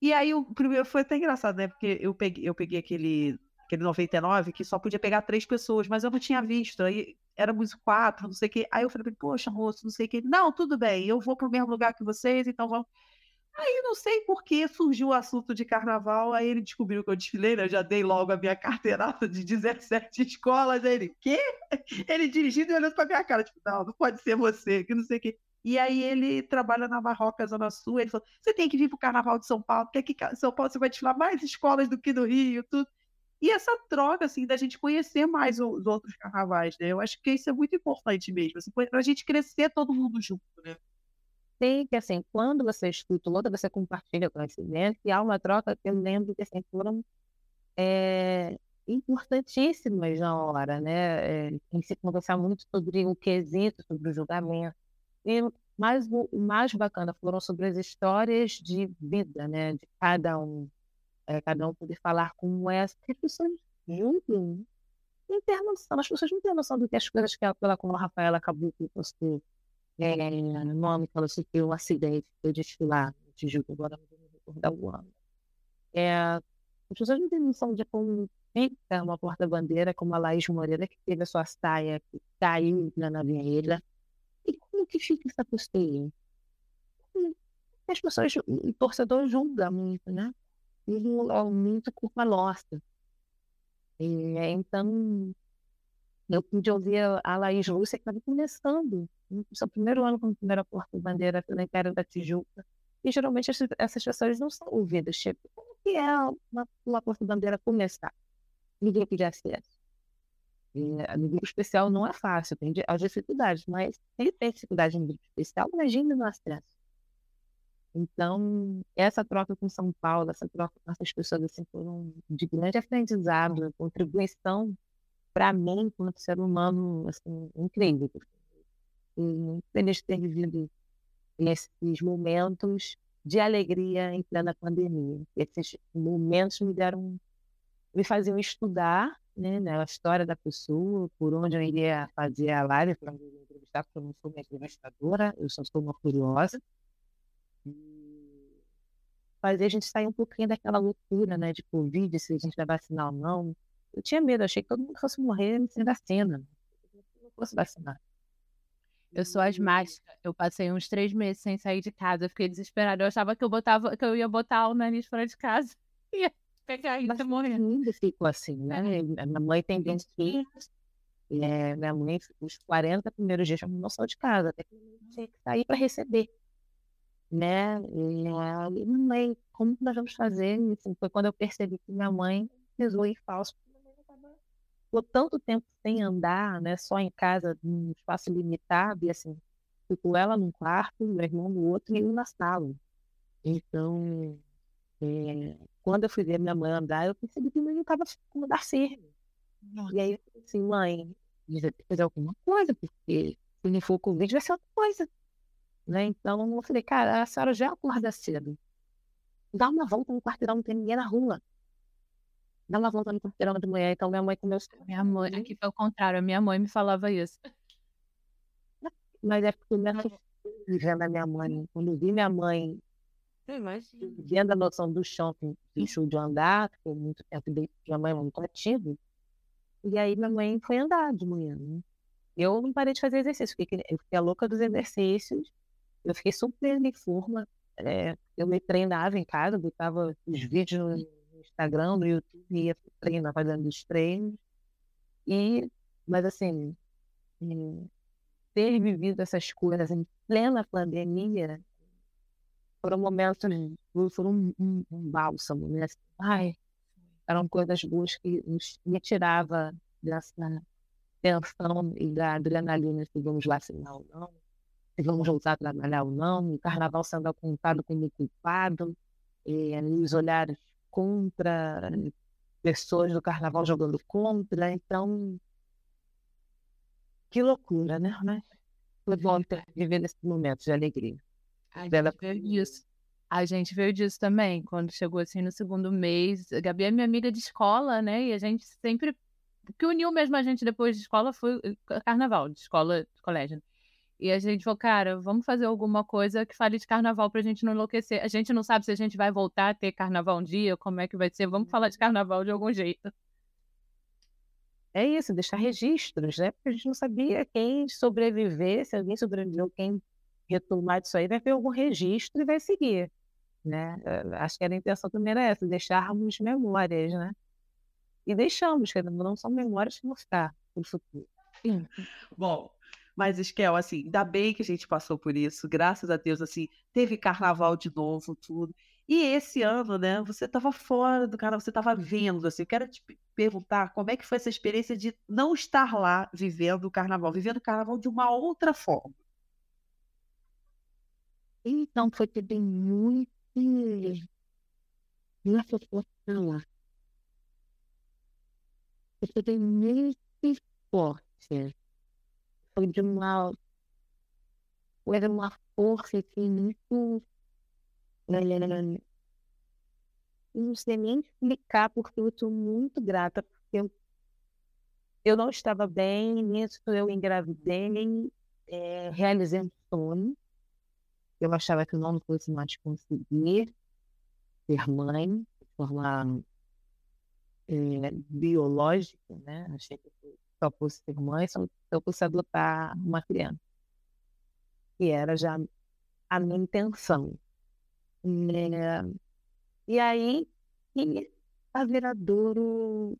E aí o primeiro foi até engraçado, né? Porque eu peguei, eu peguei aquele, aquele 99 que só podia pegar três pessoas, mas eu não tinha visto. Aí éramos quatro, não sei o quê. Aí eu falei, poxa, moço, não sei o quê. Não, tudo bem, eu vou pro mesmo lugar que vocês, então vamos. Aí não sei por que surgiu o assunto de carnaval, aí ele descobriu que eu desfilei, né? Eu já dei logo a minha carteirada de 17 escolas. Aí ele, quê? Ele dirigindo e olhando pra minha cara, tipo, não, não pode ser você, que não sei o quê. E aí ele trabalha na Marroca, Zona Sul, ele falou, você tem que vir pro Carnaval de São Paulo, porque aqui em São Paulo você vai desfilar mais escolas do que no Rio, tudo. E essa troca, assim, da gente conhecer mais os outros carnavais, né? Eu acho que isso é muito importante mesmo, assim, pra gente crescer todo mundo junto, né? Tem que, assim, quando você escuta o você compartilha conhecimento, e há uma troca que eu lembro que, assim, foram é, importantíssimas na hora, né? É, tem que se conversar muito sobre o quesito, sobre o julgamento. E mais, o mais bacana foram sobre as histórias de vida, né? De cada um. É, cada um poder falar como é, porque as pessoas julgam, não ter noção, as pessoas não têm noção do que as coisas que ela, como a Rafaela acabou de postou é, no nome que ela sofreu um acidente, foi desfilar no Tijuca, agora não vou me recordar o ano. É, as pessoas não têm noção de como fica uma porta-bandeira como a Laís Moreira, que teve a sua saia que caiu na avenida. E como que fica essa postura? As pessoas, o torcedor julga muito, né? E é muito culpa nossa. E, então, eu pude ouvir a Laís Lúcia, que estava começando no seu primeiro ano como primeira porta-bandeira pela Império da Tijuca. E geralmente essas pessoas não são ouvidas. Tipo, como que é uma, uma porta-bandeira começar? Ninguém pedir acesso. E, no grupo especial não é fácil, tem as dificuldades, mas quem tem dificuldade no grupo especial, imagina no acesso. Então, essa troca com São Paulo, essa troca com essas pessoas assim, foram de grande aprendizado, contribuição para mim, enquanto ser humano, assim, incrível muito feliz de ter vivido esses momentos de alegria em plena pandemia. Esses momentos me deram, me faziam estudar né, né, a história da pessoa, por onde eu iria fazer a live para me entrevistar, porque eu não sou uma entrevistadora, eu só sou uma curiosa. E fazer a gente sair um pouquinho daquela loucura né, de Covid, se a gente vai vacinar ou não. Eu tinha medo, achei que todo mundo fosse morrer sem vacina. Não fosse vacinar. Eu sou asmática. Eu passei uns três meses sem sair de casa. Eu fiquei desesperada. Eu achava que eu botava, que eu ia botar o nariz fora de casa. Ia pegar e morrer. Ainda fico assim, né? É. Minha mãe tem 20 filhos. É, minha mãe, os 40 primeiros dias, não saiu de casa, até que tinha que sair para receber. Né? E, e mãe, como nós vamos fazer? Assim, foi quando eu percebi que minha mãe pesou em falso ficou tanto tempo sem andar, né, só em casa, num espaço limitado, e assim, ficou ela num quarto, meu irmão no outro e eu na sala. Então, é, quando eu fui ver minha mãe andar, eu percebi que não estava como dar certo. E aí eu falei assim, mãe, que fazer alguma coisa, porque se não for Covid, vai ser outra coisa. Né? Então eu falei, cara, a senhora já acorda cedo. Dá uma volta no quarteirão, não tem ninguém na rua dá uma volta no quarteirão de manhã. Então minha mãe começou. Minha mãe, aqui foi o contrário, a minha mãe me falava isso. Mas é porque minha vendo a minha mãe, quando vi minha mãe vendo a noção do shopping, deixou de andar, ficou muito tempo de minha mãe muito ativa. E aí minha mãe foi andar de manhã. Né? Eu não parei de fazer exercício, fiquei, eu fiquei a louca dos exercícios, eu fiquei super em forma. É, eu me treinava em casa, botava os vídeos Instagram, no YouTube, ia treinar, fazendo os treinos. E, mas assim, ter vivido essas coisas em plena pandemia foram momentos, foram um, um, um bálsamo, né? Ai, eram coisas boas que me tirava dessa tensão e da adrenalina se vamos vacinar ou não, se vamos voltar a trabalhar ou não, o carnaval sendo apontado como culpado, e os olhares contra, pessoas do carnaval jogando contra, então que loucura, né? Mas foi bom ter viver nesses momentos de alegria. Ai, Bela... é isso. A gente veio disso também, quando chegou assim no segundo mês. A Gabi é minha amiga de escola, né? E a gente sempre. O que uniu mesmo a gente depois de escola foi carnaval, de escola, de colégio. E a gente falou, cara, vamos fazer alguma coisa que fale de carnaval pra gente não enlouquecer. A gente não sabe se a gente vai voltar a ter carnaval um dia, como é que vai ser. Vamos falar de carnaval de algum jeito. É isso, deixar registros, né? Porque a gente não sabia quem sobreviver, se alguém sobreviveu, quem retomar disso aí, vai ter algum registro e vai seguir né? Eh, acho que a intenção também era essa, deixarmos memórias, né? E deixamos, que não são memórias que vão ficar no futuro. Sim. Bom, mas, Esquel, assim, ainda bem que a gente passou por isso, graças a Deus, assim, teve carnaval de novo, tudo. E esse ano, né, você estava fora do carnaval, você estava vendo, assim, eu quero te perguntar como é que foi essa experiência de não estar lá vivendo o carnaval, vivendo o carnaval de uma outra forma. Então, foi também muito nessa situação, você tem muito forte. Foi de uma. Era uma força assim, muito. Não sei nem explicar, porque eu estou muito grata, porque eu, eu não estava bem, nisso eu engravidei, é, realizei um sonho eu achava que eu não fosse mais conseguir ser mãe de forma é, biológica, né? Achei que eu só fosse ser mãe se eu fosse adotar uma criança. E era já a minha intenção. É, e aí, a Viradouro,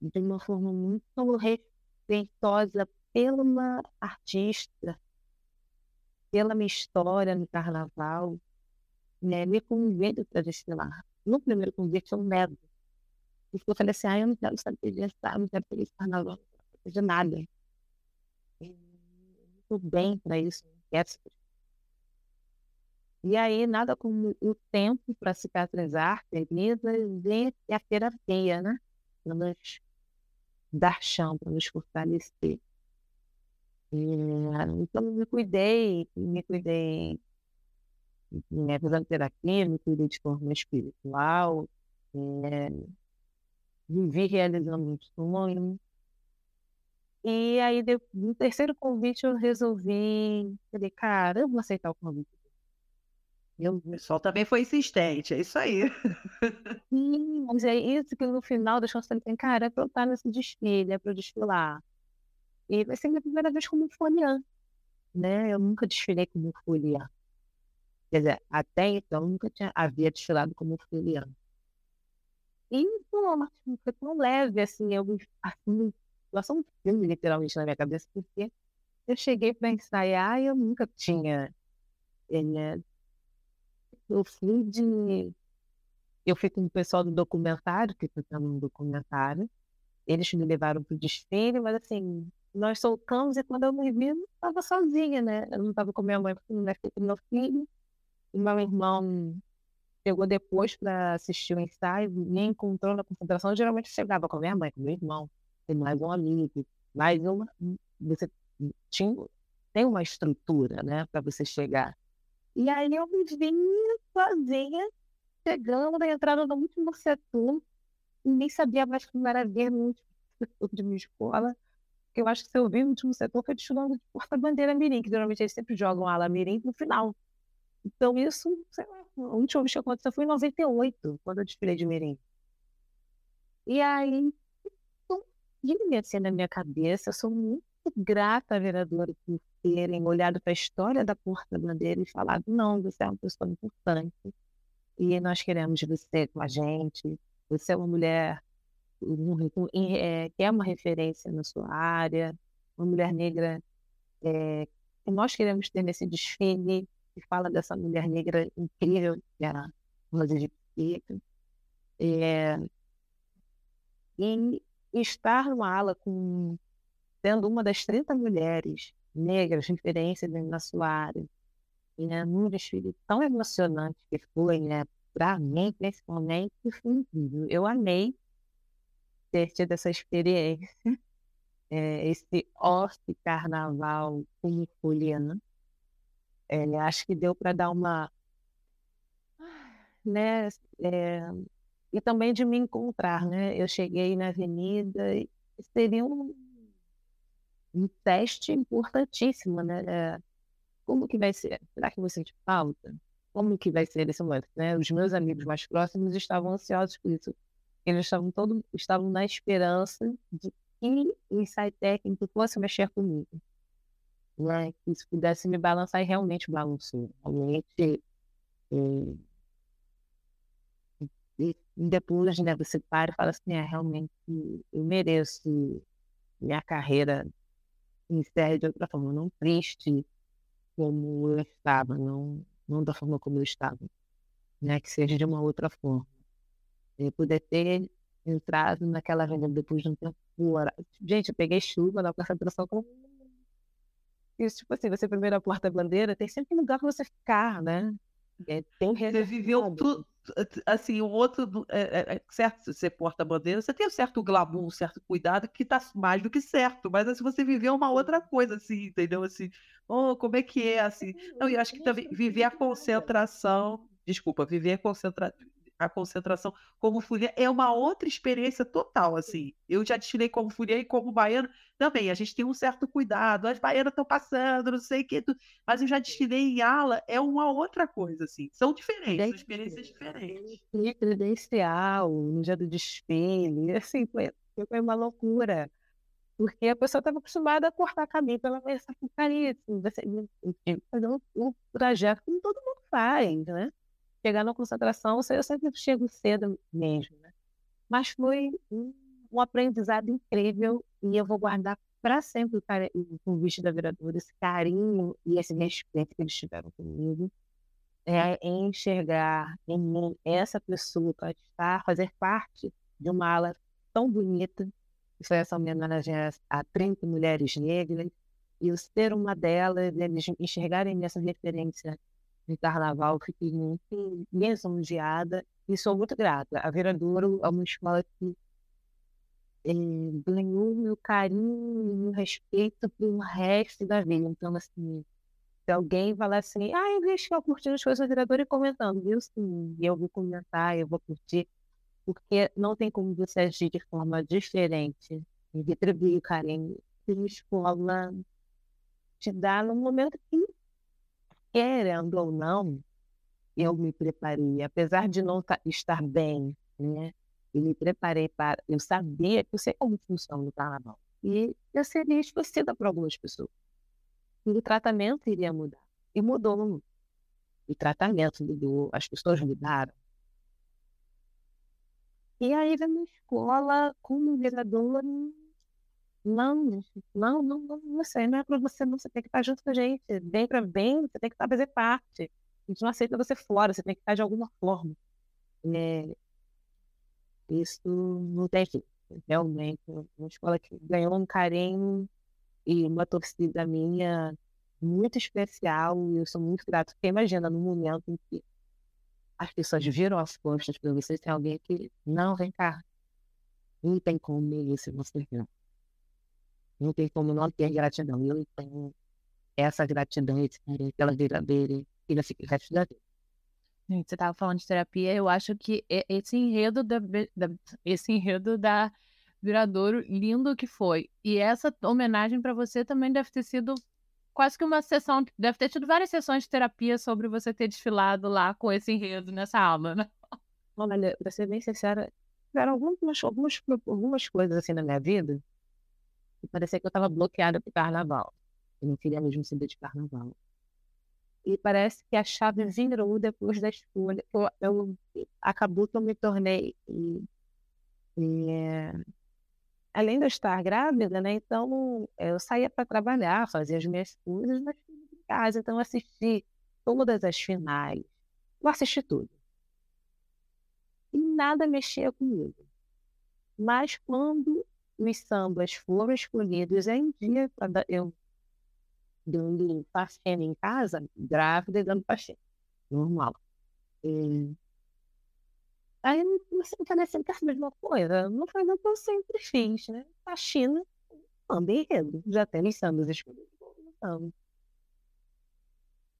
de uma forma muito respeitosa pela artista, pela minha história no carnaval, né, me convido para desfilar. No primeiro convite, eu nego. Porque eu falei assim, ah, eu não quero saber disso, eu não quero fazer carnaval, não quero fazer nada. Estou bem para isso, não quero saber. E aí, nada como o tempo para cicatrizar feridas e a terapia, né? Para nos dar chão, para nos fortalecer. É, então, me cuidei, me cuidei, né, fazendo terapia, me cuidei de forma espiritual, é, vivi realizando um sonho. E aí, no terceiro convite, eu resolvi, falei, cara, eu vou aceitar o convite. Eu... O pessoal também foi insistente, é isso aí. Sim, mas é isso que no final das contas falei, cara, é para eu estar nesse desfile, é para eu desfilar. E vai ser minha primeira vez como foliã, né? Eu nunca desfilei como foliã. Quer dizer, até então eu nunca tinha, havia desfilado como foliã. E pô, foi tão leve, assim, eu assim, passou um filme literalmente na minha cabeça, porque eu cheguei para ensaiar e eu nunca tinha. É, eu fui de. Eu fui com o pessoal do documentário, que foi um documentário. Eles me levaram para o desfile, mas assim, nós soltamos e quando eu me vi, eu estava sozinha, né? Eu não estava com minha mãe, porque não com meu filho. E meu irmão chegou depois para assistir o ensaio, me encontrou na concentração. Eu geralmente chegava com minha mãe, com meu irmão, tem mais um amigo, mais uma. Você tinha, tem uma estrutura, né, para você chegar. E aí eu me vi sozinha, chegando na entrada do último setor, e nem sabia mais como era ver no último setor de minha escola eu acho que se eu vi no último setor foi desfilando de porta-bandeira mirim, que geralmente eles sempre jogam ala mirim no final. Então isso, sei lá, a última vez que aconteceu foi em 98, quando eu desfilei de mirim. E aí, vinha assim na minha cabeça, eu sou muito grata à vereadora por terem olhado para a história da porta-bandeira e falado, não, você é uma pessoa importante e nós queremos você com a gente, você é uma mulher é, que é uma referência na sua área, uma mulher negra é, que nós queremos ter nesse desfile, que fala dessa mulher negra incrível, que é a Rosa de Pica. É, e estar numa ala com, sendo uma das 30 mulheres negras referências na sua área, né, num desfile tão emocionante que foi, né, para mim, principalmente, foi incrível. Eu amei ter tido essa experiência, é, esse off carnaval como Juliana. É, acho que deu para dar uma né? É, e também de me encontrar, né? Eu cheguei na avenida e seria um, um teste importantíssimo, né? É, como que vai ser? Será que você sente falta? Como que vai ser esse momento? Né? Os meus amigos mais próximos estavam ansiosos por isso. Eles estavam todos estavam na esperança de que o insight técnico fosse mexer comigo. Né? Que isso pudesse me balançar e realmente balançou. Realmente. É... E depois, né, você para e fala assim, é, realmente eu mereço minha carreira encerre de outra forma, não triste como eu estava, não, não da forma como eu estava, né, que seja de uma outra forma. Eu poder ter entrado naquela avenida depois de um tempo. Gente, eu peguei chuva na concentração como isso, tipo assim, você primeiro a porta-bandeira, tem sempre lugar para você ficar, né? É, tem você viveu tudo, assim, o outro, é, é, é certo, você porta-bandeira, você tem um certo glamour, um certo cuidado que tá mais do que certo, mas assim, você viveu uma outra coisa, assim, entendeu? Assim, oh, como é que é, assim? Não, e acho que também viver a concentração, desculpa, viver a concentração, a concentração como folia é uma outra experiência total, assim. Eu já desfilei como folia e como baiano também. A gente tem um certo cuidado, as baianas estão passando, não sei o que, mas eu já desfilei em ala, é uma outra coisa, assim. São diferentes, são experiências diferentes. E credencial, no dia do desfile, assim, foi, foi uma loucura. Porque a pessoa estava acostumada a cortar caminho pela essa porcaria, assim, fazer um, um trajeto como todo mundo faz, né? Chegar na concentração, eu sempre chego cedo mesmo, né? Mas foi um, um aprendizado incrível e eu vou guardar para sempre o convite da vereadora, esse carinho e esse respeito que eles tiveram comigo, é, enxergar em mim essa pessoa para estar, fazer parte de uma ala tão bonita, que foi essa homenagem a 30 mulheres negras, e eu ser uma delas, eles enxergarem essa referência de carnaval, fiquei muito lisonjeada e sou muito grata. A Viradouro é uma escola que é, ganhou meu carinho e meu respeito pelo resto da vida. Então, assim, se alguém falar assim, ah, eu vejo que eu curtindo as coisas da Viradouro e comentando, viu? Sim, eu vou comentar, eu vou curtir, porque não tem como você agir de forma diferente e retribuir o carinho que a escola te dá no momento que querendo ou não, eu me preparei, apesar de não estar bem, né? Eu me preparei para. Eu sabia que eu sei como funciona o carnaval. E eu seria esquecida por algumas pessoas. E o tratamento iria mudar. E mudou. O tratamento mudou, as pessoas mudaram. E aí, na escola, como vereadora, não, não, não, não, sei, não é para você não, você tem que estar junto com a gente. Bem para bem, você tem que estar fazer parte. A gente não aceita você fora, você tem que estar de alguma forma. É, isso não tem jeito. Realmente, uma escola que ganhou um carinho e uma torcida minha muito especial e eu sou muito grato. Porque imagina, no momento em que as pessoas viram as costas para vocês, tem alguém que não vem cá. Não tem como isso você não. Não tem como não ter gratidão. Eu tenho essa gratidão pela verdadeira e nesse resto da vida. Gente, você estava falando de terapia, eu acho que esse enredo da, da, esse enredo da Viradouro, lindo que foi. E essa homenagem para você também deve ter sido quase que uma sessão, deve ter tido várias sessões de terapia sobre você ter desfilado lá com esse enredo nessa aula, né? Olha, para ser bem sincera, tiveram algumas, algumas, algumas coisas assim na minha vida e parecia que eu estava bloqueada para carnaval. Eu não queria mesmo saber de carnaval. E parece que a chave virou depois da escolha. Eu, eu acabou que eu me tornei. E, e, é, além de eu estar grávida, né? Então eu saía para trabalhar, fazia as minhas coisas, mas em casa. Então eu assisti todas as finais. Eu assisti tudo. E nada mexia comigo. Mas quando os sambas foram escolhidos em dia, eu dando passeio em casa, grávida e dando passeio. Normal. E... Aí eu comecei a parecer que é a mesma coisa. Não foi o que eu sempre fiz, né? A China anda enredo. Já tem os sambas escolhidos.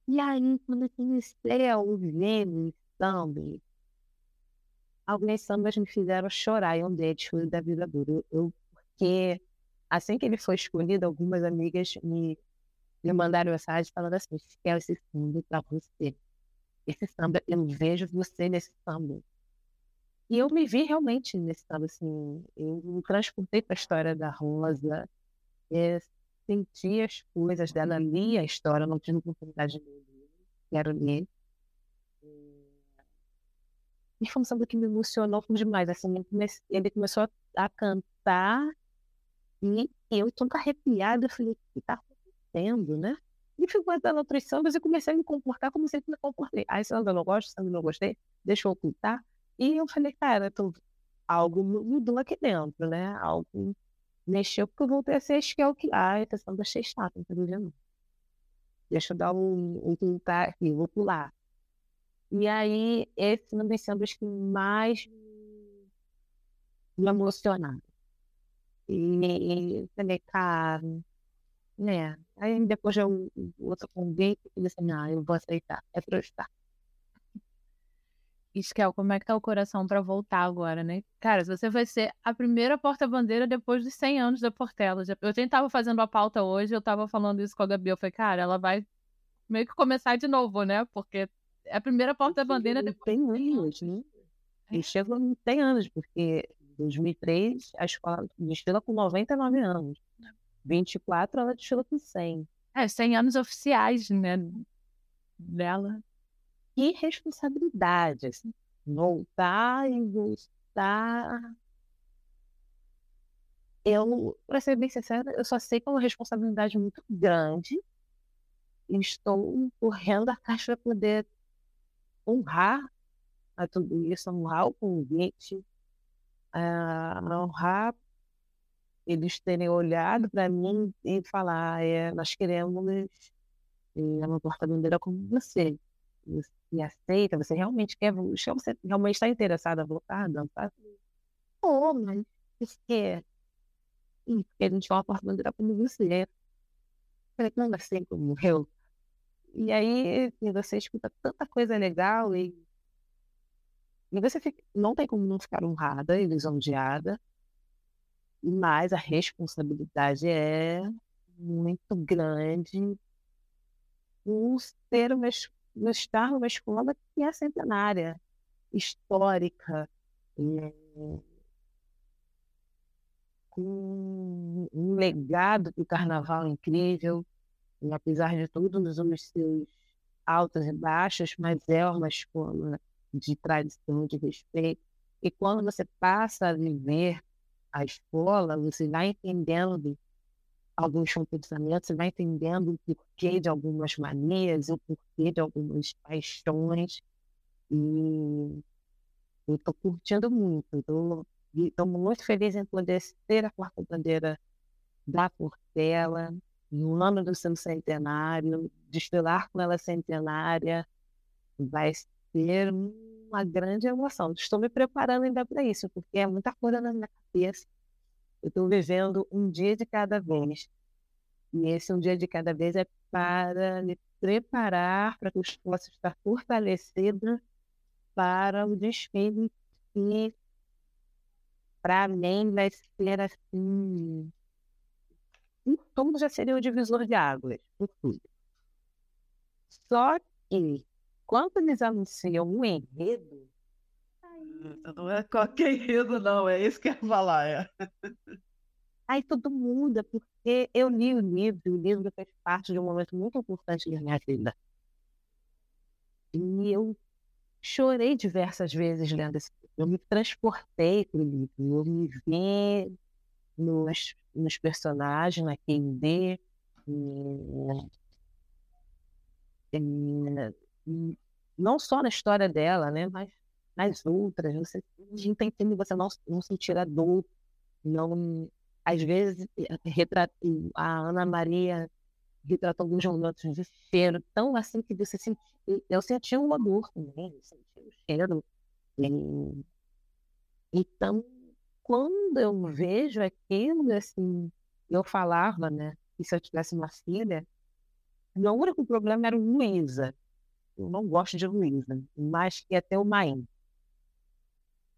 E aí, quando eu comecei a ouvir os sambas, alguns sambas me fizeram chorar, e um deles foi o da Vida Dura. Eu, eu, porque assim que ele foi escolhido, algumas amigas me, me mandaram mensagem falando assim, quero esse samba para você. Esse samba, eu vejo você nesse samba. E eu me vi realmente nesse samba, assim, eu me transportei para a história da Rosa, é, senti as coisas dela, li a história, não tive oportunidade de ler, quero ler. E foi um samba que me emocionou demais, assim, ele começou a cantar e eu toda arrepiada, eu falei, o que está acontecendo, né? E fui guardando outros sambas e comecei a me comportar como sempre me comportei. Aí, samba eu não gosto, samba eu não gostei, deixa eu ocultar. E eu falei, cara, tô... algo mudou aqui dentro, né? Algo mexeu, porque eu voltei a ser que Ah, essa samba achei chata, não tá vendo? Deixa eu dar um, um pintar aqui, vou pular. E aí, esse é um dos sambas que mais me emocionaram. E falei, cara, né? Aí depois eu outro convite e falei assim, ah, eu vou aceitar, é pra eu estar. Iskel, como é que tá o coração para voltar agora, né? Cara, você vai ser a primeira porta-bandeira depois dos 100 anos da Portela. Eu tentava fazendo a pauta hoje, eu tava falando isso com a Gabi, eu falei, cara, ela vai meio que começar de novo, né? Porque é a primeira porta-bandeira depois. Tem anos, né? E chega tem anos, porque 2003, a escola desfila com 99 anos. 24, ela desfila com 100. É, 100 anos oficiais, né? Dela. E responsabilidade, assim. Voltar e voltar. Eu, para ser bem sincera, eu só sei que é uma responsabilidade muito grande. E estou correndo atrás para poder honrar a tudo isso, honrar o convite, uh, honrar eles terem olhado para mim e falar, é, nós queremos é, uma porta-bandeira como você. Você aceita, você realmente quer, você realmente está interessado a voltar, não tá? Oh, mas porque, porque a gente quer uma porta-bandeira como você. Falei, não, assim como eu. E aí assim, você escuta tanta coisa legal e você fica, não tem como não ficar honrada e lisonjeada, mas a responsabilidade é muito grande por ser uma, estar numa escola que é centenária, histórica, é, com um legado do carnaval incrível, e apesar de todos os seus altas e baixas, mas é uma escola de tradição, de respeito. E quando você passa a viver a escola, você vai entendendo alguns comportamentos, você vai entendendo o porquê de algumas manias, o porquê de algumas paixões. E eu estou curtindo muito. Estou muito feliz em poder ser a quarta bandeira da Portela, no ano do seu centenário, desfilar com ela centenária. Vai ser uma grande emoção. Estou me preparando ainda para isso, porque é muita coisa na minha cabeça. Eu estou vivendo um dia de cada vez. E esse um dia de cada vez é para me preparar para que eu possa estar fortalecida para o desfile que para mim vai ser assim como já seria o divisor de águas. Só que quando eles anunciam um enredo. Não é qualquer enredo, não, é isso que eu ia falar. É. Aí tudo muda, porque eu li o livro, e o livro fez parte de um momento muito importante da minha vida. E eu chorei diversas vezes lendo esse livro. Eu me transportei para o livro, eu me vi nos, nos personagens, na QD, não só na história dela, né, mas nas outras. Você entende, você não, não sentir a dor, não. Às vezes, retrata, a Ana Maria retrata alguns momentos de cheiro, tão assim que você sente. Eu senti uma dor também, eu senti o cheiro. E, então, quando eu vejo aquilo, assim, eu falava, né, que se eu tivesse uma filha, o único problema era o Luísa eu não gosto de Luísa, mas que é ter o Maim.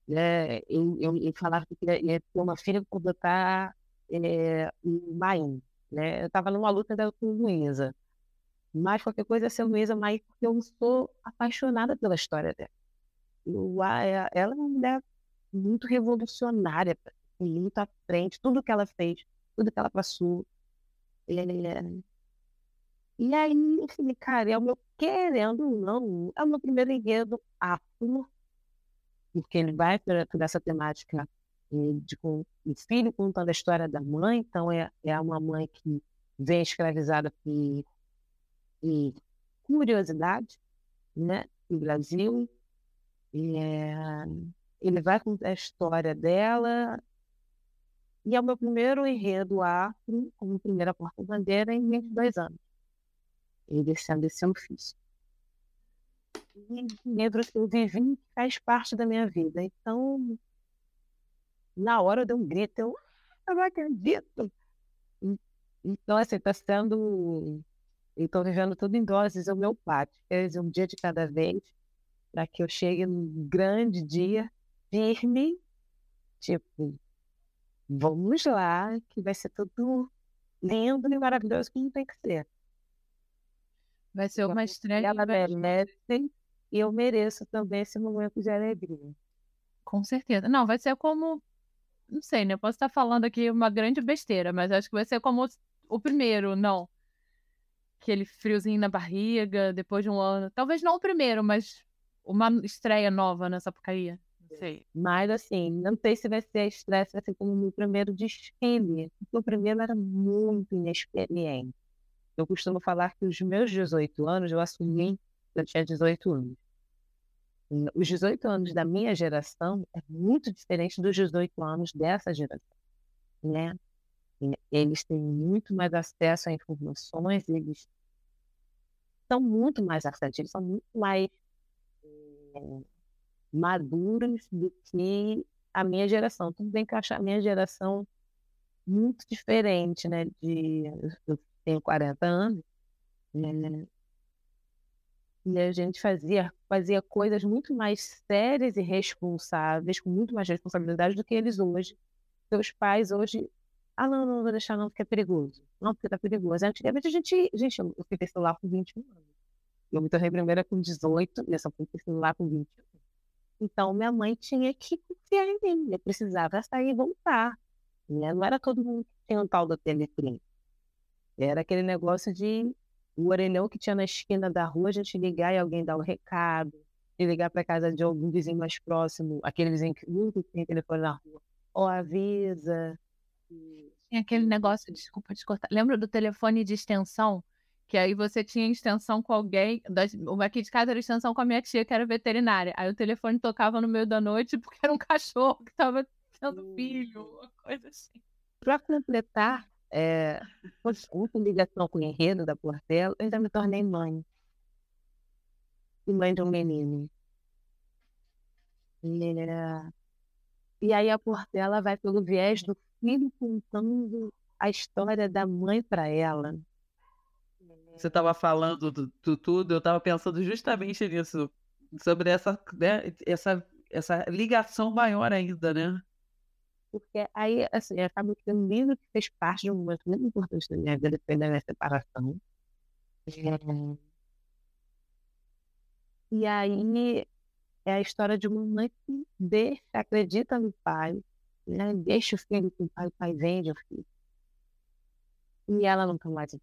né? Eu, eu, eu falava que ia, ia ter uma filha para botar é, em Maim, né? Eu estava numa luta da, com Luísa. Mas qualquer coisa é ser Luísa Maim, porque eu sou apaixonada pela história dela. Eu, ela é uma mulher muito revolucionária, muito à frente, tudo que ela fez, tudo que ela passou. É... E aí, eu falei, cara, é o meu, querendo ou não, é o meu primeiro enredo afro, porque ele vai por essa temática de com o filho contando a história da mãe, então é, é uma mãe que vem escravizada por curiosidade, né, no Brasil. E, é, ele vai contar a história dela, e é o meu primeiro enredo afro, como primeira porta-bandeira, em 22 anos. E descendo esse fiz. E que eu vivi faz parte da minha vida. Então, na hora eu dei um grito, eu, eu não acredito. Então, assim, está sendo. Estou vivendo tudo em doses homeopáticas, um dia de cada vez, para que eu chegue num grande dia firme, tipo, vamos lá, que vai ser tudo lindo e maravilhoso como tem que ser. Vai ser uma estreia. Ela merece e eu mereço também esse momento de alegria. Com certeza. Não, vai ser como não sei, né? Eu posso estar falando aqui uma grande besteira, mas acho que vai ser como o primeiro, não. Aquele friozinho na barriga, depois de um ano. Talvez não o primeiro, mas uma estreia nova nessa porcaria. Não sei. Mas, assim, não sei se vai ser a estreia assim como o meu primeiro desfile. Porque o primeiro era muito inexperiente. Eu costumo falar que os meus 18 anos eu assumi, eu tinha 18 anos os 18 anos da minha geração é muito diferente dos 18 anos dessa geração, né? Eles têm muito mais acesso a informações, eles são muito mais assertivos, são muito mais é, maduros do que a minha geração. Tudo bem que eu acho a minha geração muito diferente, né? De, eu tenho 40 anos, né? E a gente fazia, fazia coisas muito mais sérias e responsáveis, com muito mais responsabilidade do que eles hoje. Seus pais hoje, ah, não, não vou deixar não, porque é perigoso. Não, porque tá perigoso. Antigamente a gente, gente, eu fui ter celular com 21 anos. Eu me tornei primeira com 18, e eu só fui ter celular com 21. Então, minha mãe tinha que confiar em mim. Eu precisava sair e voltar. Né? Não era todo mundo que tinha um tal da teleclínica. Era aquele negócio de o orelhão que tinha na esquina da rua, a gente ligar e alguém dar um recado, e ligar para casa de algum vizinho mais próximo, aquele vizinho que nunca tem telefone na rua, ou avisa. Tinha aquele negócio, desculpa te cortar, lembra do telefone de extensão? Que aí você tinha extensão com alguém, aqui de casa era extensão com a minha tia, que era veterinária. Aí o telefone tocava no meio da noite porque era um cachorro que estava tendo filho, uma coisa assim. Para completar, é, com ligação com o enredo da Portela, eu ainda me tornei mãe. E mãe de um menino. E, e aí a Portela vai pelo viés do filho contando a história da mãe para ela. Você estava falando do, do, tudo, eu estava pensando justamente nisso, sobre essa, né, essa, essa ligação maior ainda, né? Porque aí, assim, acaba que um livro que fez parte de um momento muito importante da minha vida, depois da minha separação. É... E aí é a história de uma mãe que deixa, acredita no pai, né? deixa o filho com o pai, o pai vende o filho. E ela nunca mais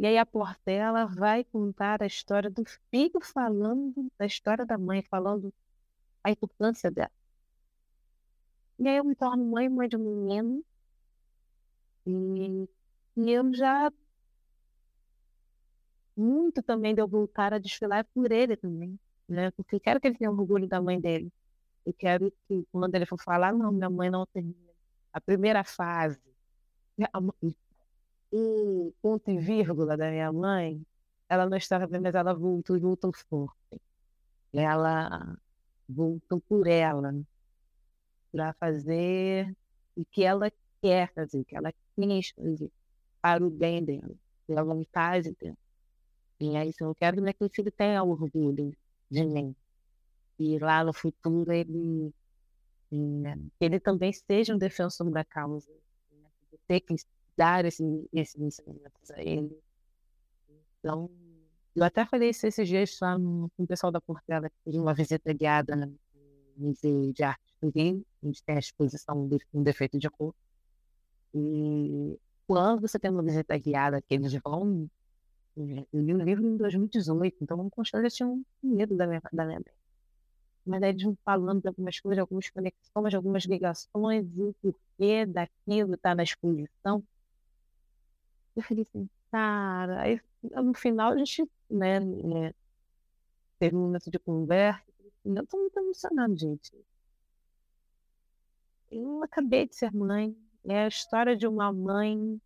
e aí a Portela vai contar a história do filho falando da história da mãe, falando a importância dela. E aí eu me torno mãe, mãe de um menino. E, e eu já. Muito também de eu voltar a desfilar por ele também. Né? Porque eu quero que ele tenha orgulho da mãe dele. Eu quero que quando ele for falar, não, minha mãe não termina. A primeira fase. Né, o ponto e vírgula da minha mãe, ela não estava bem, mas ela voltou e voltou forte. Ela voltou por ela para fazer o que ela quer fazer, o que ela quis fazer, para o bem dela, pela vontade dela. E aí, se eu quero né, que o filho tenha orgulho de mim. e lá no futuro ele, ele também seja um defensor da causa. Né? Ter que dar esse, esse ensinamento a ele. Então, eu até falei isso esses dias lá no, com o pessoal da Portela, teve uma visita guiada no Museu de Arte Rio, onde tem a exposição de um defeito de cor. E quando você tem uma visita guiada que eles vão eu li o livro em 2018, então com certeza tinha um medo da minha, da minha Mas aí eles vão falando de algumas coisas, algumas conexões, algumas ligações, e o porquê daquilo está na exposição. Eu falei assim, cara, aí no final a gente né, né teve um momento de conversa. Eu estou muito emocionada, gente. Eu acabei de ser mãe. É a história de uma mãe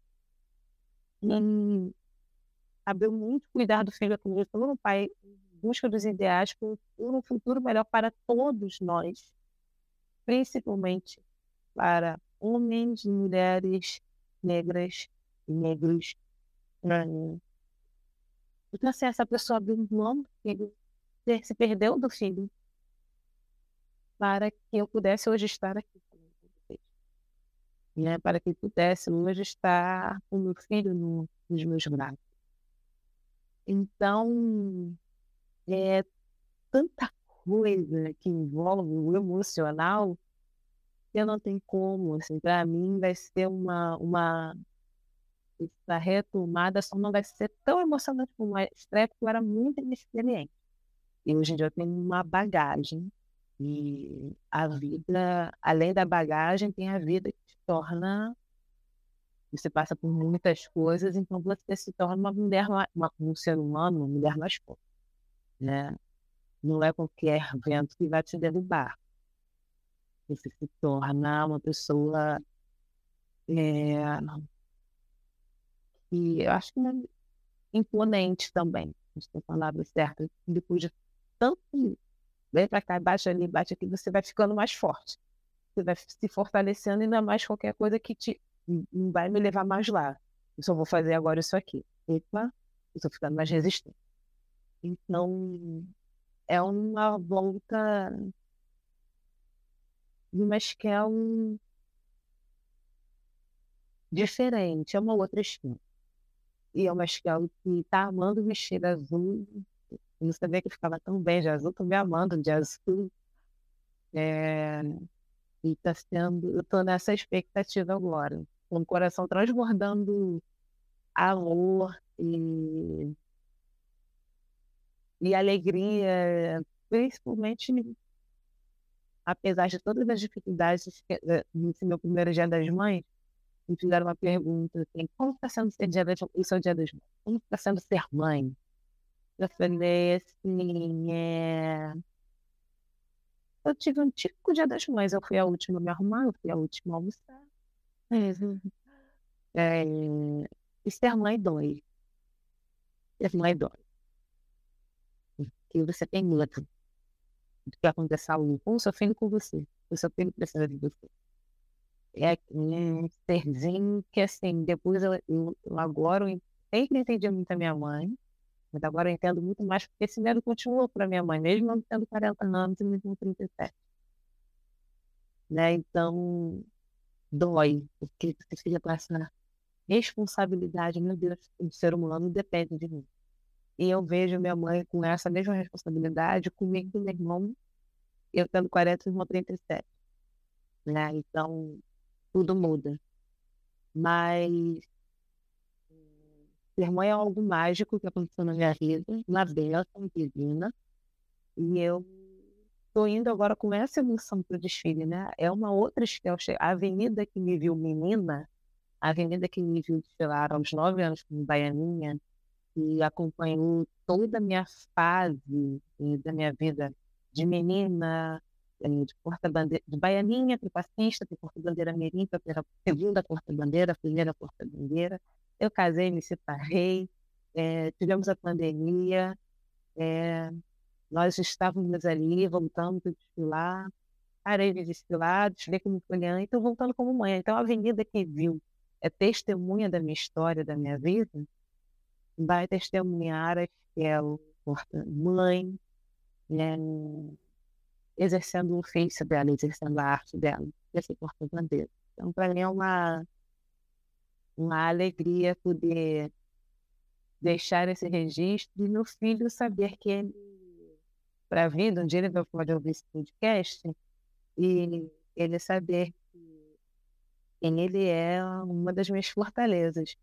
saber muito cuidar do filho como todo um pai busca dos ideais por um futuro melhor para todos nós, principalmente para homens e mulheres negras e negros. Então, assim, essa pessoa abriu mão do filho, se perdeu do filho, para que eu pudesse hoje estar aqui né, para que pudesse hoje estar com meu filho no, nos meus braços. Então, é tanta coisa que envolve o emocional eu não tenho como, assim, para mim vai ser uma, uma essa retomada só não vai ser tão emocionante como a estreia, porque eu era muito inexperiente. E hoje em dia eu tenho uma bagagem. E a vida, além da bagagem, tem a vida que torna você passa por muitas coisas, então você se torna uma mulher, uma, um ser humano, uma mulher mais forte, né? Não é qualquer vento que vai te derrubar. Você se torna uma pessoa é, e eu acho que é imponente também, se tem a palavra certa, depois de tanto vem para cá, bate ali, bate aqui, você vai ficando mais forte. Você vai se fortalecendo ainda mais qualquer coisa que te não vai me levar mais lá. Eu só vou fazer agora isso aqui. Epa, eu estou ficando mais resistente. Então, é uma volta de uma scale diferente, é uma outra skin. E é uma scale que está amando vestir azul. Eu não sabia que ficava tão bem de azul, estou me amando de azul. É... E está sendo, eu estou nessa expectativa agora com o coração transbordando amor e, e alegria, principalmente apesar de todas as dificuldades eh, nesse meu primeiro dia das mães, me fizeram uma pergunta assim, como está sendo ser dia das, o seu dia das mães? Como está sendo ser mãe? Eu falei assim, é... eu tive um típico dia das mães, eu fui a última a me arrumar, eu fui a última a almoçar, é, ser mãe dói. Ser mãe dói. Porque você tem medo do que acontecer algo com o seu filho com você. O seu filho precisa de você. É um serzinho que, assim, depois eu, eu, eu agora eu sempre entendi muito a minha mãe, mas agora eu entendo muito mais porque esse medo continuou para minha mãe, mesmo não tendo 40 anos e mesmo 37. Né? Então, dói, porque você fica com essa responsabilidade, meu Deus, o ser humano depende de mim. E eu vejo minha mãe com essa mesma responsabilidade comigo e meu irmão, eu tendo 40 e irmão 37. Né? Então, tudo muda. Mas ser mãe é algo mágico que aconteceu na minha vida, uma bênção divina. E eu Estou indo agora com essa emoção para o desfile, né? É uma outra. A avenida que me viu menina, a avenida que me viu desfilar aos nove anos como baianinha, e acompanhou toda a minha fase da minha vida de menina, eh, de porta-bandeira, de baianinha para de porta-bandeira mirim segunda porta-bandeira, primeira porta-bandeira. Eu casei, me separei, é, tivemos a pandemia, é, nós estávamos ali, voltando para desfilar, parei de desfilar, desfilei como mulher, então voltando como mãe. Então a avenida que viu é testemunha da minha história, da minha vida, vai testemunhar é o mãe, né? exercendo o ofício dela, exercendo a arte dela, esse porta-bandeira. Então, para mim é uma, uma alegria poder deixar esse registro e meu filho saber que ele, para vida, um dia ele vai poder ouvir esse podcast e ele saber que ele é uma das minhas fortalezas,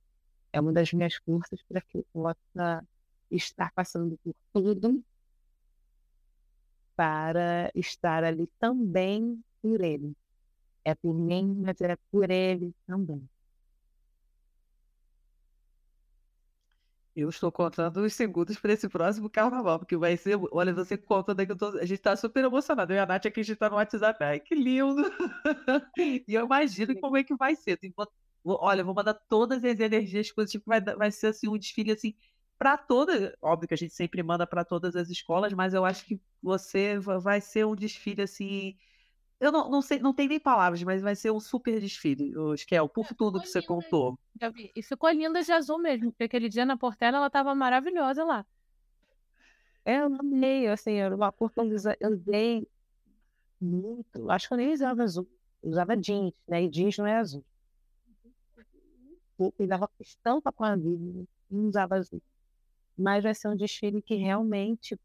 é uma das minhas forças para que eu possa estar passando por tudo para estar ali também por ele. É por mim, mas é por ele também. Eu estou contando os segundos para esse próximo carnaval, porque vai ser. Olha, você conta daqui, tô... a gente está super emocionado. Eu e a Nath aqui, a gente está no WhatsApp. Ai, que lindo! e eu imagino como é que vai ser. Olha, eu vou mandar todas as energias positivas, vai, vai ser assim, um desfile assim, para toda. Óbvio que a gente sempre manda para todas as escolas, mas eu acho que você vai ser um desfile assim eu não, não sei, não tem nem palavras, mas vai ser um super desfile, o Skel, por é, tudo que você contou. Vi. E ficou linda de azul mesmo, porque aquele dia na Portela ela tava maravilhosa lá. É, eu amei, assim, era uma que eu usei muito. Acho que eu nem usava azul. Eu usava jeans, né? E jeans não é azul. Eu dava estampa com a vida, não usava azul. Mas vai ser um desfile que realmente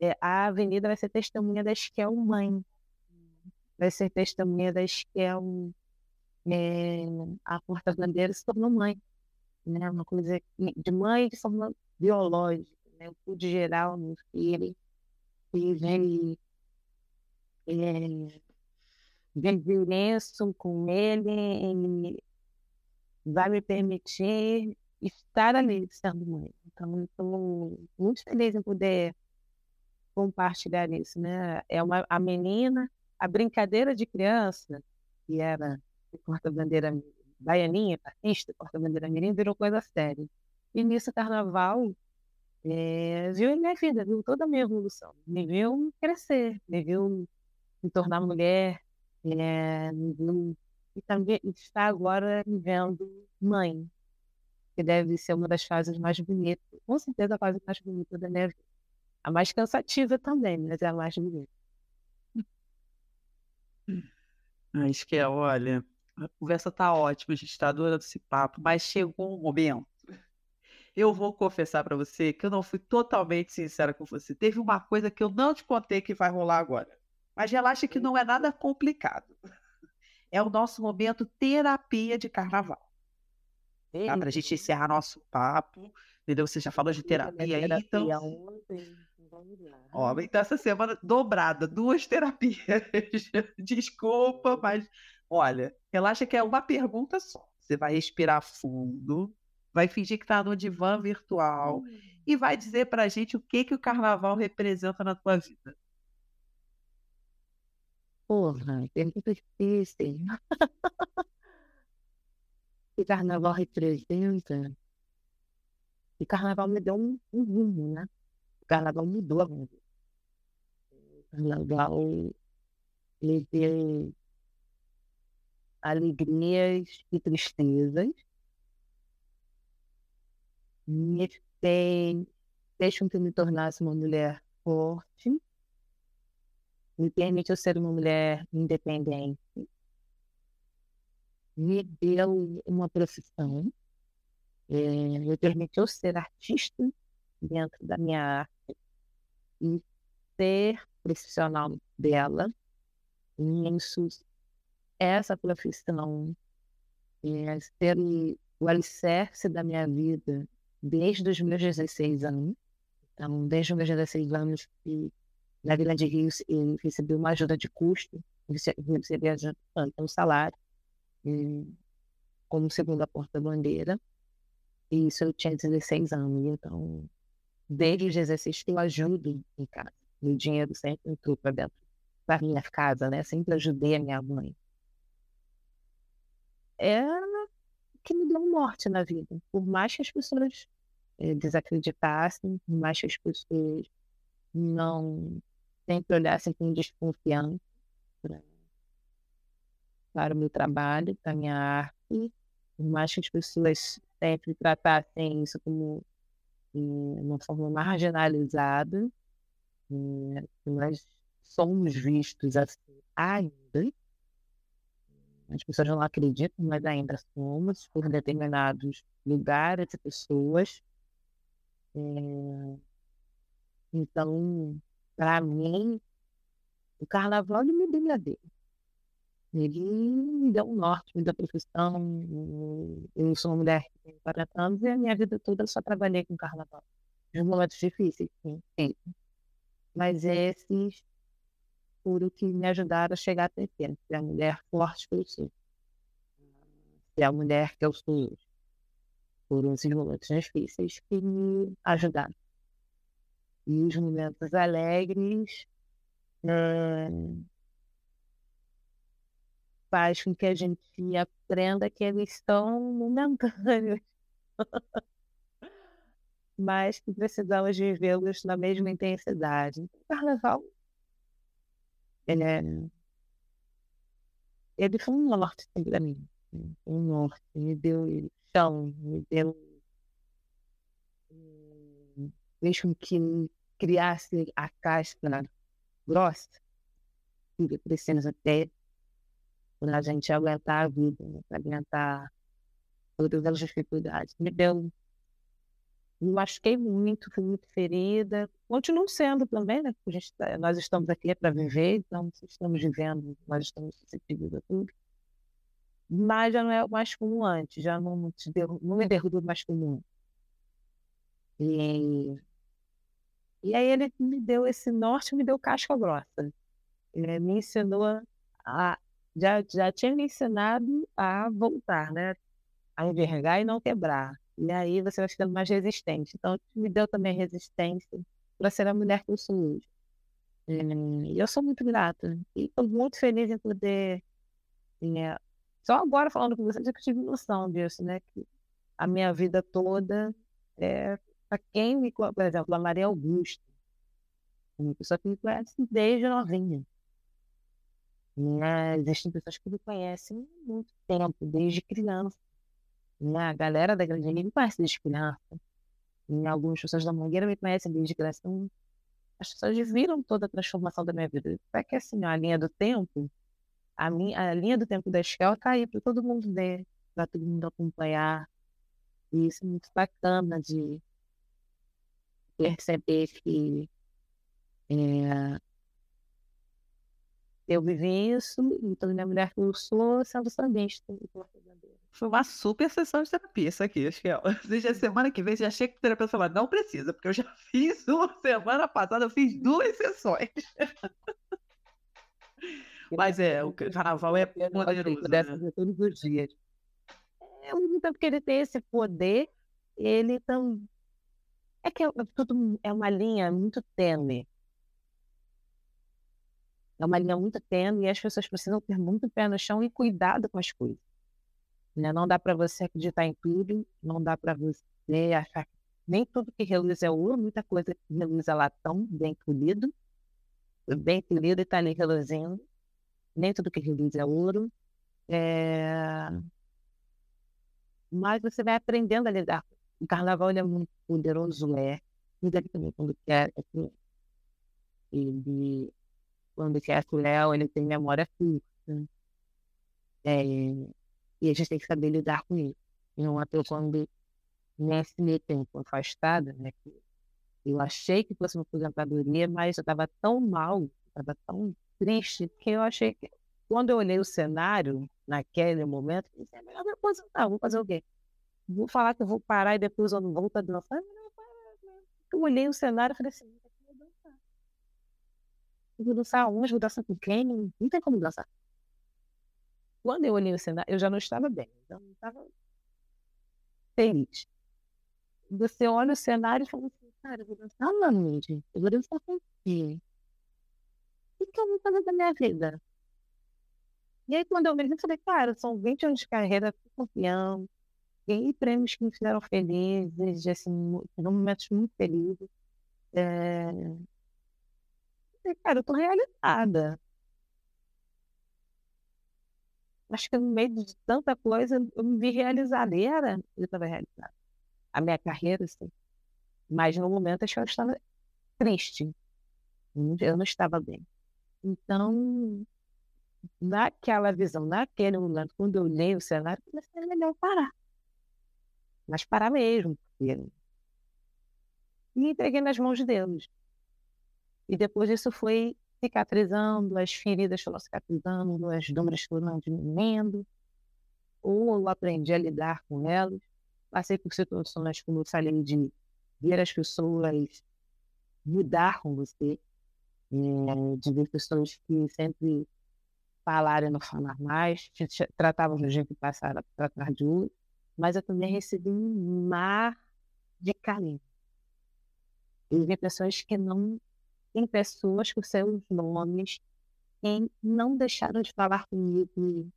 é, a avenida vai ser testemunha da Esquel mãe vai ser testemunha da Esquel, é, a porta-bandeira se tornou mãe. Né? Uma coisa de mãe de forma biológica. Né? Eu pude gerar um filho que vem, é, vem violência com ele, ele vai me permitir estar ali sendo mãe. Então, estou muito feliz em poder compartilhar isso, né? É uma a menina a brincadeira de criança, que era porta-bandeira baianinha, artista, porta-bandeira mirim, virou coisa séria. E nisso, carnaval, é, viu minha vida, viu toda a minha evolução. Me viu crescer, me viu me tornar mulher, é, me viu, e também está agora me vendo mãe, que deve ser uma das fases mais bonitas, com certeza a fase mais bonita da minha vida. A mais cansativa também, mas é a mais bonita. Acho que é, olha, a conversa tá ótima, a gente está adorando esse papo, mas chegou um momento. Eu vou confessar para você que eu não fui totalmente sincera com você. Teve uma coisa que eu não te contei que vai rolar agora. Mas relaxa que não é nada complicado. É o nosso momento terapia de carnaval. Tá? Para a gente encerrar nosso papo. Entendeu? Você já falou de terapia aí, então. Ó, então essa semana dobrada, duas terapias. Desculpa, mas olha, relaxa que é uma pergunta só. Você vai respirar fundo, vai fingir que está no divã virtual hum. e vai dizer para a gente o que, que o carnaval representa na tua vida. Porra, pergunta difícil. o carnaval representa? O carnaval me deu um, um rumo, né? carnaval mudou a vida. O carnaval ele tem alegrias e tristezas. Me fez, fez com que me tornasse uma mulher forte. Me permitiu ser uma mulher independente. Me deu uma profissão. É, me permitiu ser artista dentro da minha arte e ser profissional dela. E isso, essa profissão, é, ser o alicerce da minha vida desde os meus 16 anos. Então, desde os meus 16 anos, que na Vila de Rio eu recebi uma ajuda de custo, recebi um salário como segunda porta-bandeira. E isso eu tinha 16 anos, então desde os exercícios que eu ajudo em casa. O dinheiro sempre entrou para dentro da minha casa, né? Sempre ajudei a minha mãe. É que me deu morte na vida. Por mais que as pessoas eh, desacreditassem, por mais que as pessoas não sempre olhassem com desconfiança para, para o meu trabalho, para a minha arte, por mais que as pessoas sempre tratassem isso como de uma forma marginalizada, é, nós somos vistos assim ainda. As pessoas não acreditam, mas ainda somos por determinados lugares e pessoas. É... Então, para mim, o carnaval me brilhadeiro. Ele me deu um norte, me profissão. Eu sou uma mulher que tem 40 anos e a minha vida toda eu só trabalhei com carnaval. Em momentos difíceis, sim, sim. Mas esses foram que me ajudaram a chegar até aqui. Ser a mulher forte que eu sou. Ser a mulher que eu sou hoje. Foram esses momentos difíceis que me ajudaram. E os momentos alegres é, faz com que a gente aprenda que eles são momentâneos, mas que precisamos vivê-los na mesma intensidade. O carnaval. Ele, é, ele foi um norte para mim, um norte, me deu chão, me deu fez com que criasse a casca grossa que precisa ter para a gente aguentar a vida, né? aguentar todas as dificuldades. Me deu. Me machuquei muito, fui muito ferida. Continuo sendo também, né? Gente, tá, nós estamos aqui para viver, então estamos vivendo, nós estamos suscetíveis a tudo. Mas já não é mais como antes, já não, derru não me derrubo mais como. E, e aí ele me deu esse norte, me deu casca grossa. Ele me ensinou a já, já tinha me ensinado a voltar, né? A envergar e não quebrar. E aí você vai ficando mais resistente. Então, me deu também resistência para ser a mulher que eu sou hoje. E eu sou muito grata. E estou muito feliz em poder. É, só agora falando com vocês, é que eu tive noção disso, né? Que a minha vida toda é para quem me por exemplo, a Maria Augusta, uma pessoa que me conhece desde novinha. Né? Existem pessoas que me conhecem muito tempo, desde criança. Né? A galera da Grande me conhece desde criança. E algumas pessoas da Mangueira me conhecem desde criança. Então, as pessoas viram toda a transformação da minha vida. É que assim, a linha do tempo, a, minha, a linha do tempo da escola está aí para todo mundo ver, para todo mundo acompanhar. E isso é muito bacana de perceber que é, eu vivi isso, então minha mulher que eu sou sendo sambista. Foi uma super sessão de terapia isso aqui, acho que é. Desde a semana que vem, já chega que o terapeuta falar, não precisa, porque eu já fiz uma semana passada, eu fiz duas sessões. Mas é, o carnaval é poderoso. Né? todos os dias. É muito porque ele tem esse poder, ele tão. É que é, tudo é uma linha muito tênue é uma linha muito tênue e as pessoas precisam ter muito pé no chão e cuidado com as coisas. Né? Não dá para você acreditar em tudo, não dá para você achar que nem tudo que reluz é ouro, muita coisa que reluz é latão, bem polido, bem polido e está ali reluzindo. Nem tudo que reluz é ouro. É... Mas você vai aprendendo a lidar. O carnaval é muito poderoso, é. Mas ele também, quando quer, é ele quando quer o Léo, ele tem memória curta. É, e a gente tem que saber lidar com isso. Não até quando, nesse meio tempo afastada, né, que eu achei que fosse uma aposentadoria, mas eu estava tão mal, estava tão triste, que eu achei que, quando eu olhei o cenário, naquele momento, eu disse, é melhor me aposentar, vou fazer o quê? Vou falar que eu vou parar e depois eu não volto a dançar? Eu olhei o cenário e falei assim, vou dançar onde, vou dançar com quem, não, não tem como dançar. Quando eu olhei o cenário, eu já não estava bem, então não estava feliz. Você olha o cenário e fala assim, cara, eu vou dançar onde? Eu vou dançar com quem? O que eu vou fazer da minha vida? E aí, quando eu me falei, cara, são 20 anos de carreira, campeão, ganhei prêmios que me fizeram felizes, assim, momentos muito felizes. É, cara, eu tô realizada. Acho que no meio de tanta coisa, eu me vi realizada. E era, eu estava realizada. A minha carreira, assim. Mas no momento, eu estava triste. Eu não estava bem. Então, naquela visão, naquele momento, quando eu olhei o cenário, comecei a melhor parar. Mas parar mesmo, porque... E entreguei nas mãos de Deus. E depois disso foi cicatrizando, as feridas foram cicatrizando, as dores foram diminuindo, ou eu aprendi a lidar com elas. Passei por situações, como eu falei, de ver as pessoas mudar com você, é, de ver pessoas que sempre falaram e não falar mais, tratavam de gente que passara para trás de outro, mas eu também recebi um mar de carinho. E vi pessoas que não tem pessoas com seus nomes que não deixaram de falar comigo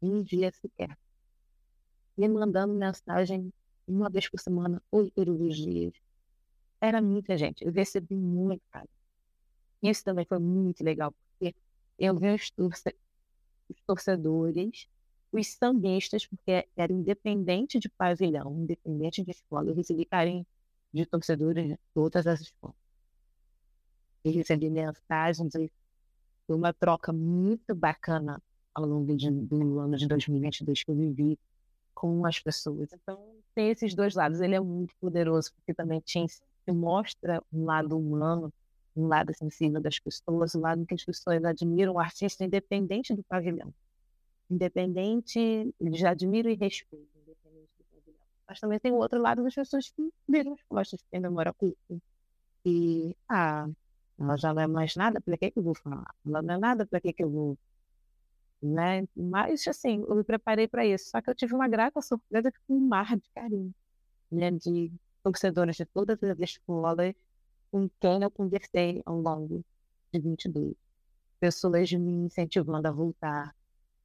um dia sequer. Me mandando mensagem uma vez por semana, os dias. Era muita gente. Eu recebi muito, cara. Isso também foi muito legal, porque eu vi os, torce os torcedores, os sambistas, porque era independente de pavilhão, independente de escola. Eu recebi carinho de torcedores de todas as escolas recebi mensagens. E foi uma troca muito bacana ao longo de, do ano de 2022 que eu vivi com as pessoas. Então, tem esses dois lados. Ele é muito poderoso, porque também te, mostra um lado humano, um lado sensível das pessoas, um lado que as pessoas admiram o artista independente do pavilhão. Independente, eles admiram e respeitam, independente do pavilhão. Mas também tem o outro lado das pessoas que viram as costas, que têm memória curta. E, ah, ela já não é mais nada, para que, que eu vou falar? Ela não é nada, para que, que eu vou. Né? Mas, assim, eu me preparei para isso. Só que eu tive uma grata surpresa com um mar de carinho, né? de torcedores de todas as escolas com quem eu conversei ao longo de 22. Pessoas me incentivando a voltar,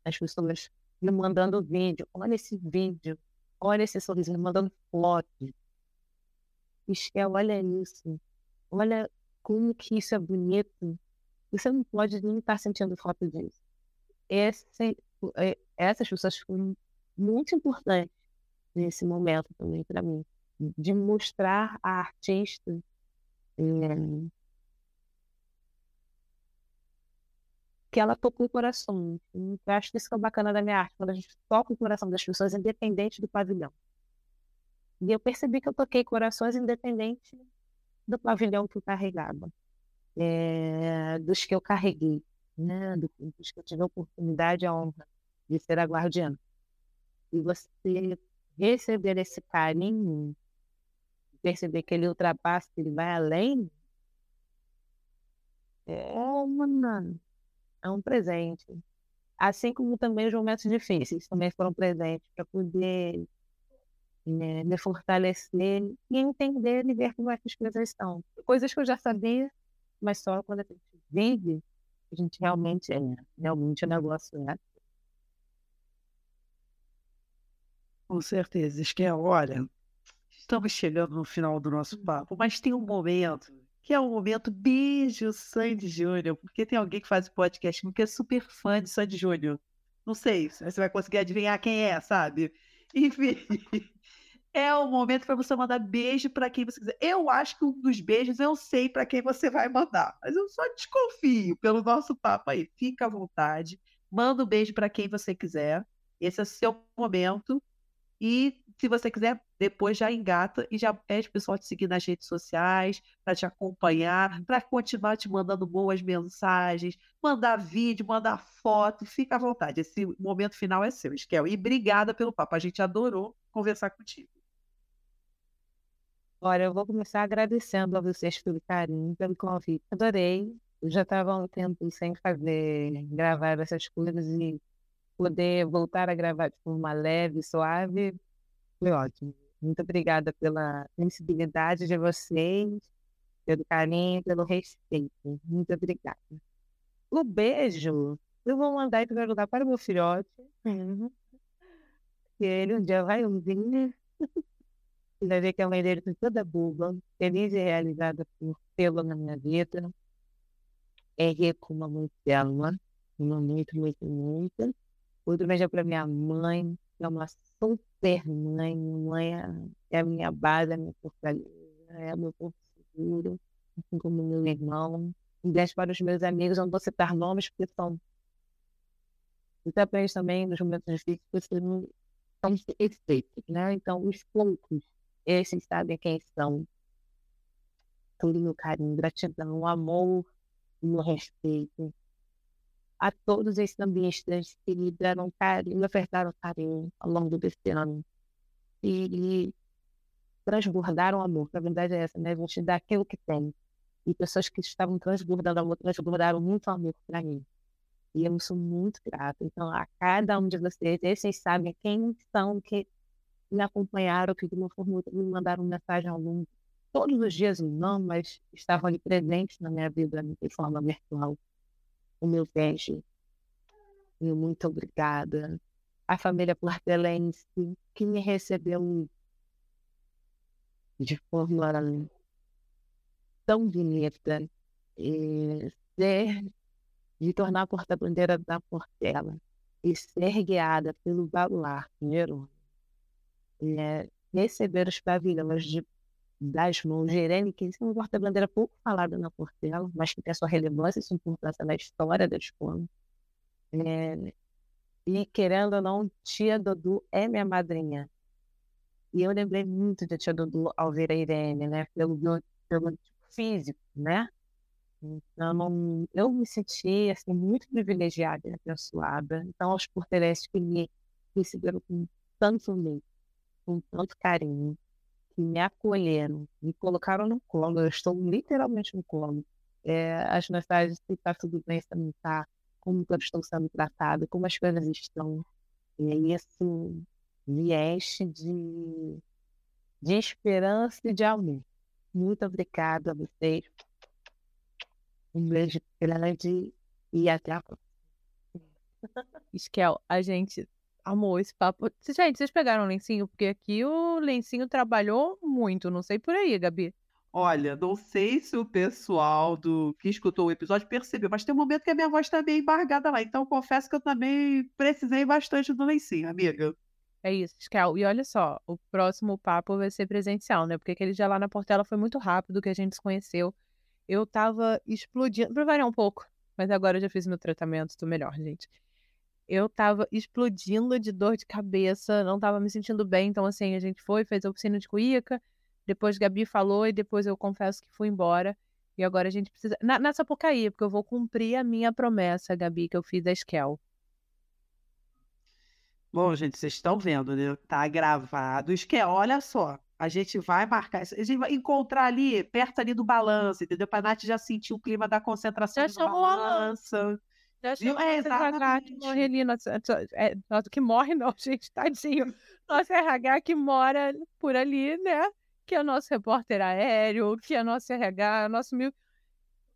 as pessoas me mandando vídeo, olha esse vídeo, olha esse sorriso, me mandando fotos. Michel, olha isso, olha como que isso é bonito, você não pode nem estar sentindo falta disso. Esse, é, essas pessoas foram muito importantes nesse momento também para mim, de mostrar a artista é, que ela tocou o coração. Eu acho que isso é bacana da minha arte, quando a gente toca o coração das pessoas, independente do pavilhão. E eu percebi que eu toquei corações independente do pavilhão que eu carregava, é, dos que eu carreguei, né, dos que eu tive a oportunidade e a honra de ser a guardiã. E você receber esse carinho, perceber que ele ultrapassa, que ele vai além, é, uma, é um presente. Assim como também os momentos difíceis também foram presentes para poder né, me fortalecer e entender e ver como é que as coisas estão. Coisas que eu já sabia, mas só quando a gente vive, a gente realmente é, realmente o negócio é. Com certeza, que é, olha, estamos chegando no final do nosso papo, mas tem um momento que é o momento beijo Sandy Júnior, porque tem alguém que faz podcast que é super fã de Sandy Júnior. Não sei se você vai conseguir adivinhar quem é, sabe? Enfim, é o momento para você mandar beijo para quem você quiser. Eu acho que um dos beijos eu sei para quem você vai mandar, mas eu só desconfio pelo nosso papo aí. Fica à vontade, manda um beijo para quem você quiser. Esse é o seu momento. E se você quiser, depois já engata e já pede o pessoal te seguir nas redes sociais, para te acompanhar, para continuar te mandando boas mensagens, mandar vídeo, mandar foto. Fica à vontade. Esse momento final é seu, Esquel. E obrigada pelo papo. A gente adorou conversar contigo. Olha, eu vou começar agradecendo a vocês pelo carinho, pelo convite. Adorei. Eu já estava um tempo sem fazer, gravar essas coisas e poder voltar a gravar de forma leve, suave, foi ótimo. Muito obrigada pela sensibilidade de vocês, pelo carinho, pelo respeito. Muito obrigada. O beijo eu vou mandar em primeiro lugar para o meu filhote. Que ele um dia vai ouvir. Vai ver que a mãe dele está toda boba, feliz e realizada por tê-lo na minha vida. É uma muito dela, uma muito, muito, muito. Outro beijo para minha mãe, que é uma super mãe. Mãe é a minha base, a minha fortaleza, é o meu porto seguro, assim como meu irmão. Deixo para os meus amigos, não vou citar nomes, porque são também também nos momentos difíceis não são efeitos, né? Então, os poucos, esses sabem quem são. Carinho, carinho, gratidão, amor o respeito. A todos esses ambientes que lhe deram carinho, me ofertaram carinho ao longo desse ano. E, transbordaram amor. A verdade é essa, né? A gente dá aquilo que tem. E pessoas que estavam transbordando amor, transbordaram muito amor para mim. E eu sou muito grata. Então, a cada um de vocês, vocês sabem quem são que me acompanharam, que de uma forma ou outra me mandaram mensagem ao longo. Todos os dias, não, mas estavam ali presentes na minha vida de forma virtual. O meu beijo. Meu muito obrigada. A família Portelense, que me recebeu de forma tão bonita. E ser de tornar a porta-bandeira da Portela e ser guiada pelo baluarte Nerone, é, receber os pavilhões de, das mãos que é uma porta-bandeira pouco falada na Portela, mas que tem a sua relevância e sua importância na história da escola. É, e querendo ou não, tia Dudu é minha madrinha. E eu lembrei muito da tia Dudu ao ver a Irene, né? Pelo, pelo físico, né? Então, eu me senti assim, muito privilegiada e abençoada. Então, aos portugueses que me receberam com tanto amor, com tanto carinho, que me acolheram, me colocaram no colo, eu estou literalmente no colo. É, as mensagens se está tudo bem, se não está, como eu estou sendo tratada, como as coisas estão. E isso me enche de, de esperança e de amor. Muito obrigada a vocês um beijo grande e até a próxima. Esquel, a gente amou esse papo. Gente, vocês pegaram o lencinho? Porque aqui o lencinho trabalhou muito. Não sei por aí, Gabi. Olha, não sei se o pessoal do que escutou o episódio percebeu, mas tem um momento que a minha voz tá meio embargada lá. Então, confesso que eu também precisei bastante do lencinho, amiga. É isso, Escal. E olha só, o próximo papo vai ser presencial, né? Porque aquele dia lá na Portela foi muito rápido que a gente se conheceu eu tava explodindo, pra variar um pouco, mas agora eu já fiz meu tratamento, tô melhor, gente. Eu tava explodindo de dor de cabeça, não tava me sentindo bem, então assim, a gente foi, fez a oficina de cuíca, depois Gabi falou e depois eu confesso que fui embora. E agora a gente precisa. Na, nessa Sapucaí, porque eu vou cumprir a minha promessa, Gabi, que eu fiz a Esquel. Bom, gente, vocês estão vendo, né? Tá gravado. Esquel, olha só. A gente vai marcar, a gente vai encontrar ali, perto ali do balanço, entendeu? Pra Nath já sentir o clima da concentração já chamou balança. Já chamou é, exatamente. Que morre ali, nosso, é, nosso, que morre não, gente, tadinho. Nosso RH que mora por ali, né? Que é o nosso repórter aéreo, que é o nosso RH, nosso mil...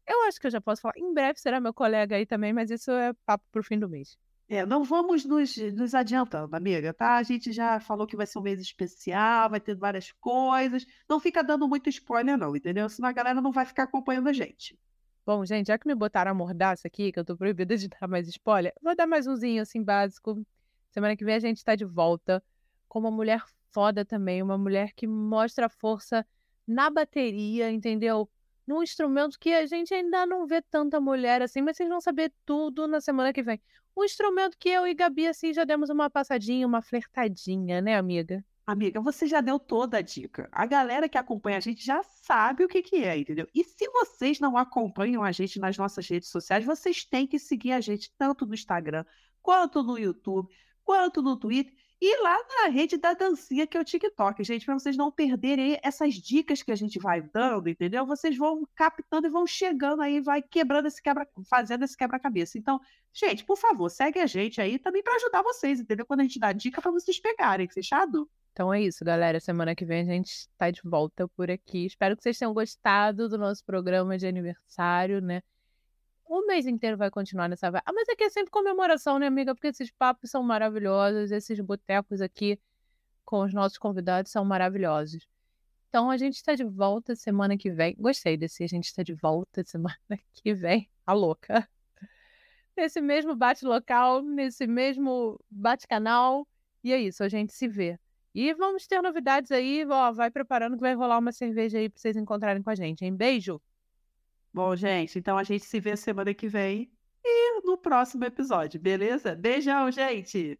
Eu acho que eu já posso falar. Em breve será meu colega aí também, mas isso é papo pro fim do mês. É, não vamos nos, nos adiantando, amiga, tá? A gente já falou que vai ser um mês especial, vai ter várias coisas. Não fica dando muito spoiler, não, entendeu? Senão a galera não vai ficar acompanhando a gente. Bom, gente, já que me botaram a mordaça aqui, que eu tô proibida de dar mais spoiler, vou dar mais umzinho assim básico. Semana que vem a gente tá de volta com uma mulher foda também, uma mulher que mostra força na bateria, entendeu? num instrumento que a gente ainda não vê tanta mulher assim, mas vocês vão saber tudo na semana que vem. Um instrumento que eu e Gabi, assim, já demos uma passadinha, uma flertadinha, né, amiga? Amiga, você já deu toda a dica. A galera que acompanha a gente já sabe o que, que é, entendeu? E se vocês não acompanham a gente nas nossas redes sociais, vocês têm que seguir a gente tanto no Instagram, quanto no YouTube, quanto no Twitter. E lá na rede da dancinha, que é o TikTok, gente, para vocês não perderem essas dicas que a gente vai dando, entendeu? Vocês vão captando e vão chegando aí, vai quebrando esse quebra, fazendo esse quebra-cabeça. Então, gente, por favor, segue a gente aí também para ajudar vocês, entendeu? Quando a gente dá dica para vocês pegarem, fechado? Então é isso, galera. Semana que vem a gente está de volta por aqui. Espero que vocês tenham gostado do nosso programa de aniversário, né? O mês inteiro vai continuar nessa vibe. Ah, mas aqui é sempre comemoração, né, amiga? Porque esses papos são maravilhosos, esses botecos aqui com os nossos convidados são maravilhosos. Então a gente está de volta semana que vem. Gostei desse, a gente está de volta semana que vem. A louca. Nesse mesmo bate-local, nesse mesmo bate-canal. E é isso, a gente se vê. E vamos ter novidades aí. Ó, vai preparando que vai rolar uma cerveja aí para vocês encontrarem com a gente, hein? Beijo! Bom, gente, então a gente se vê semana que vem e no próximo episódio, beleza? Beijão, gente!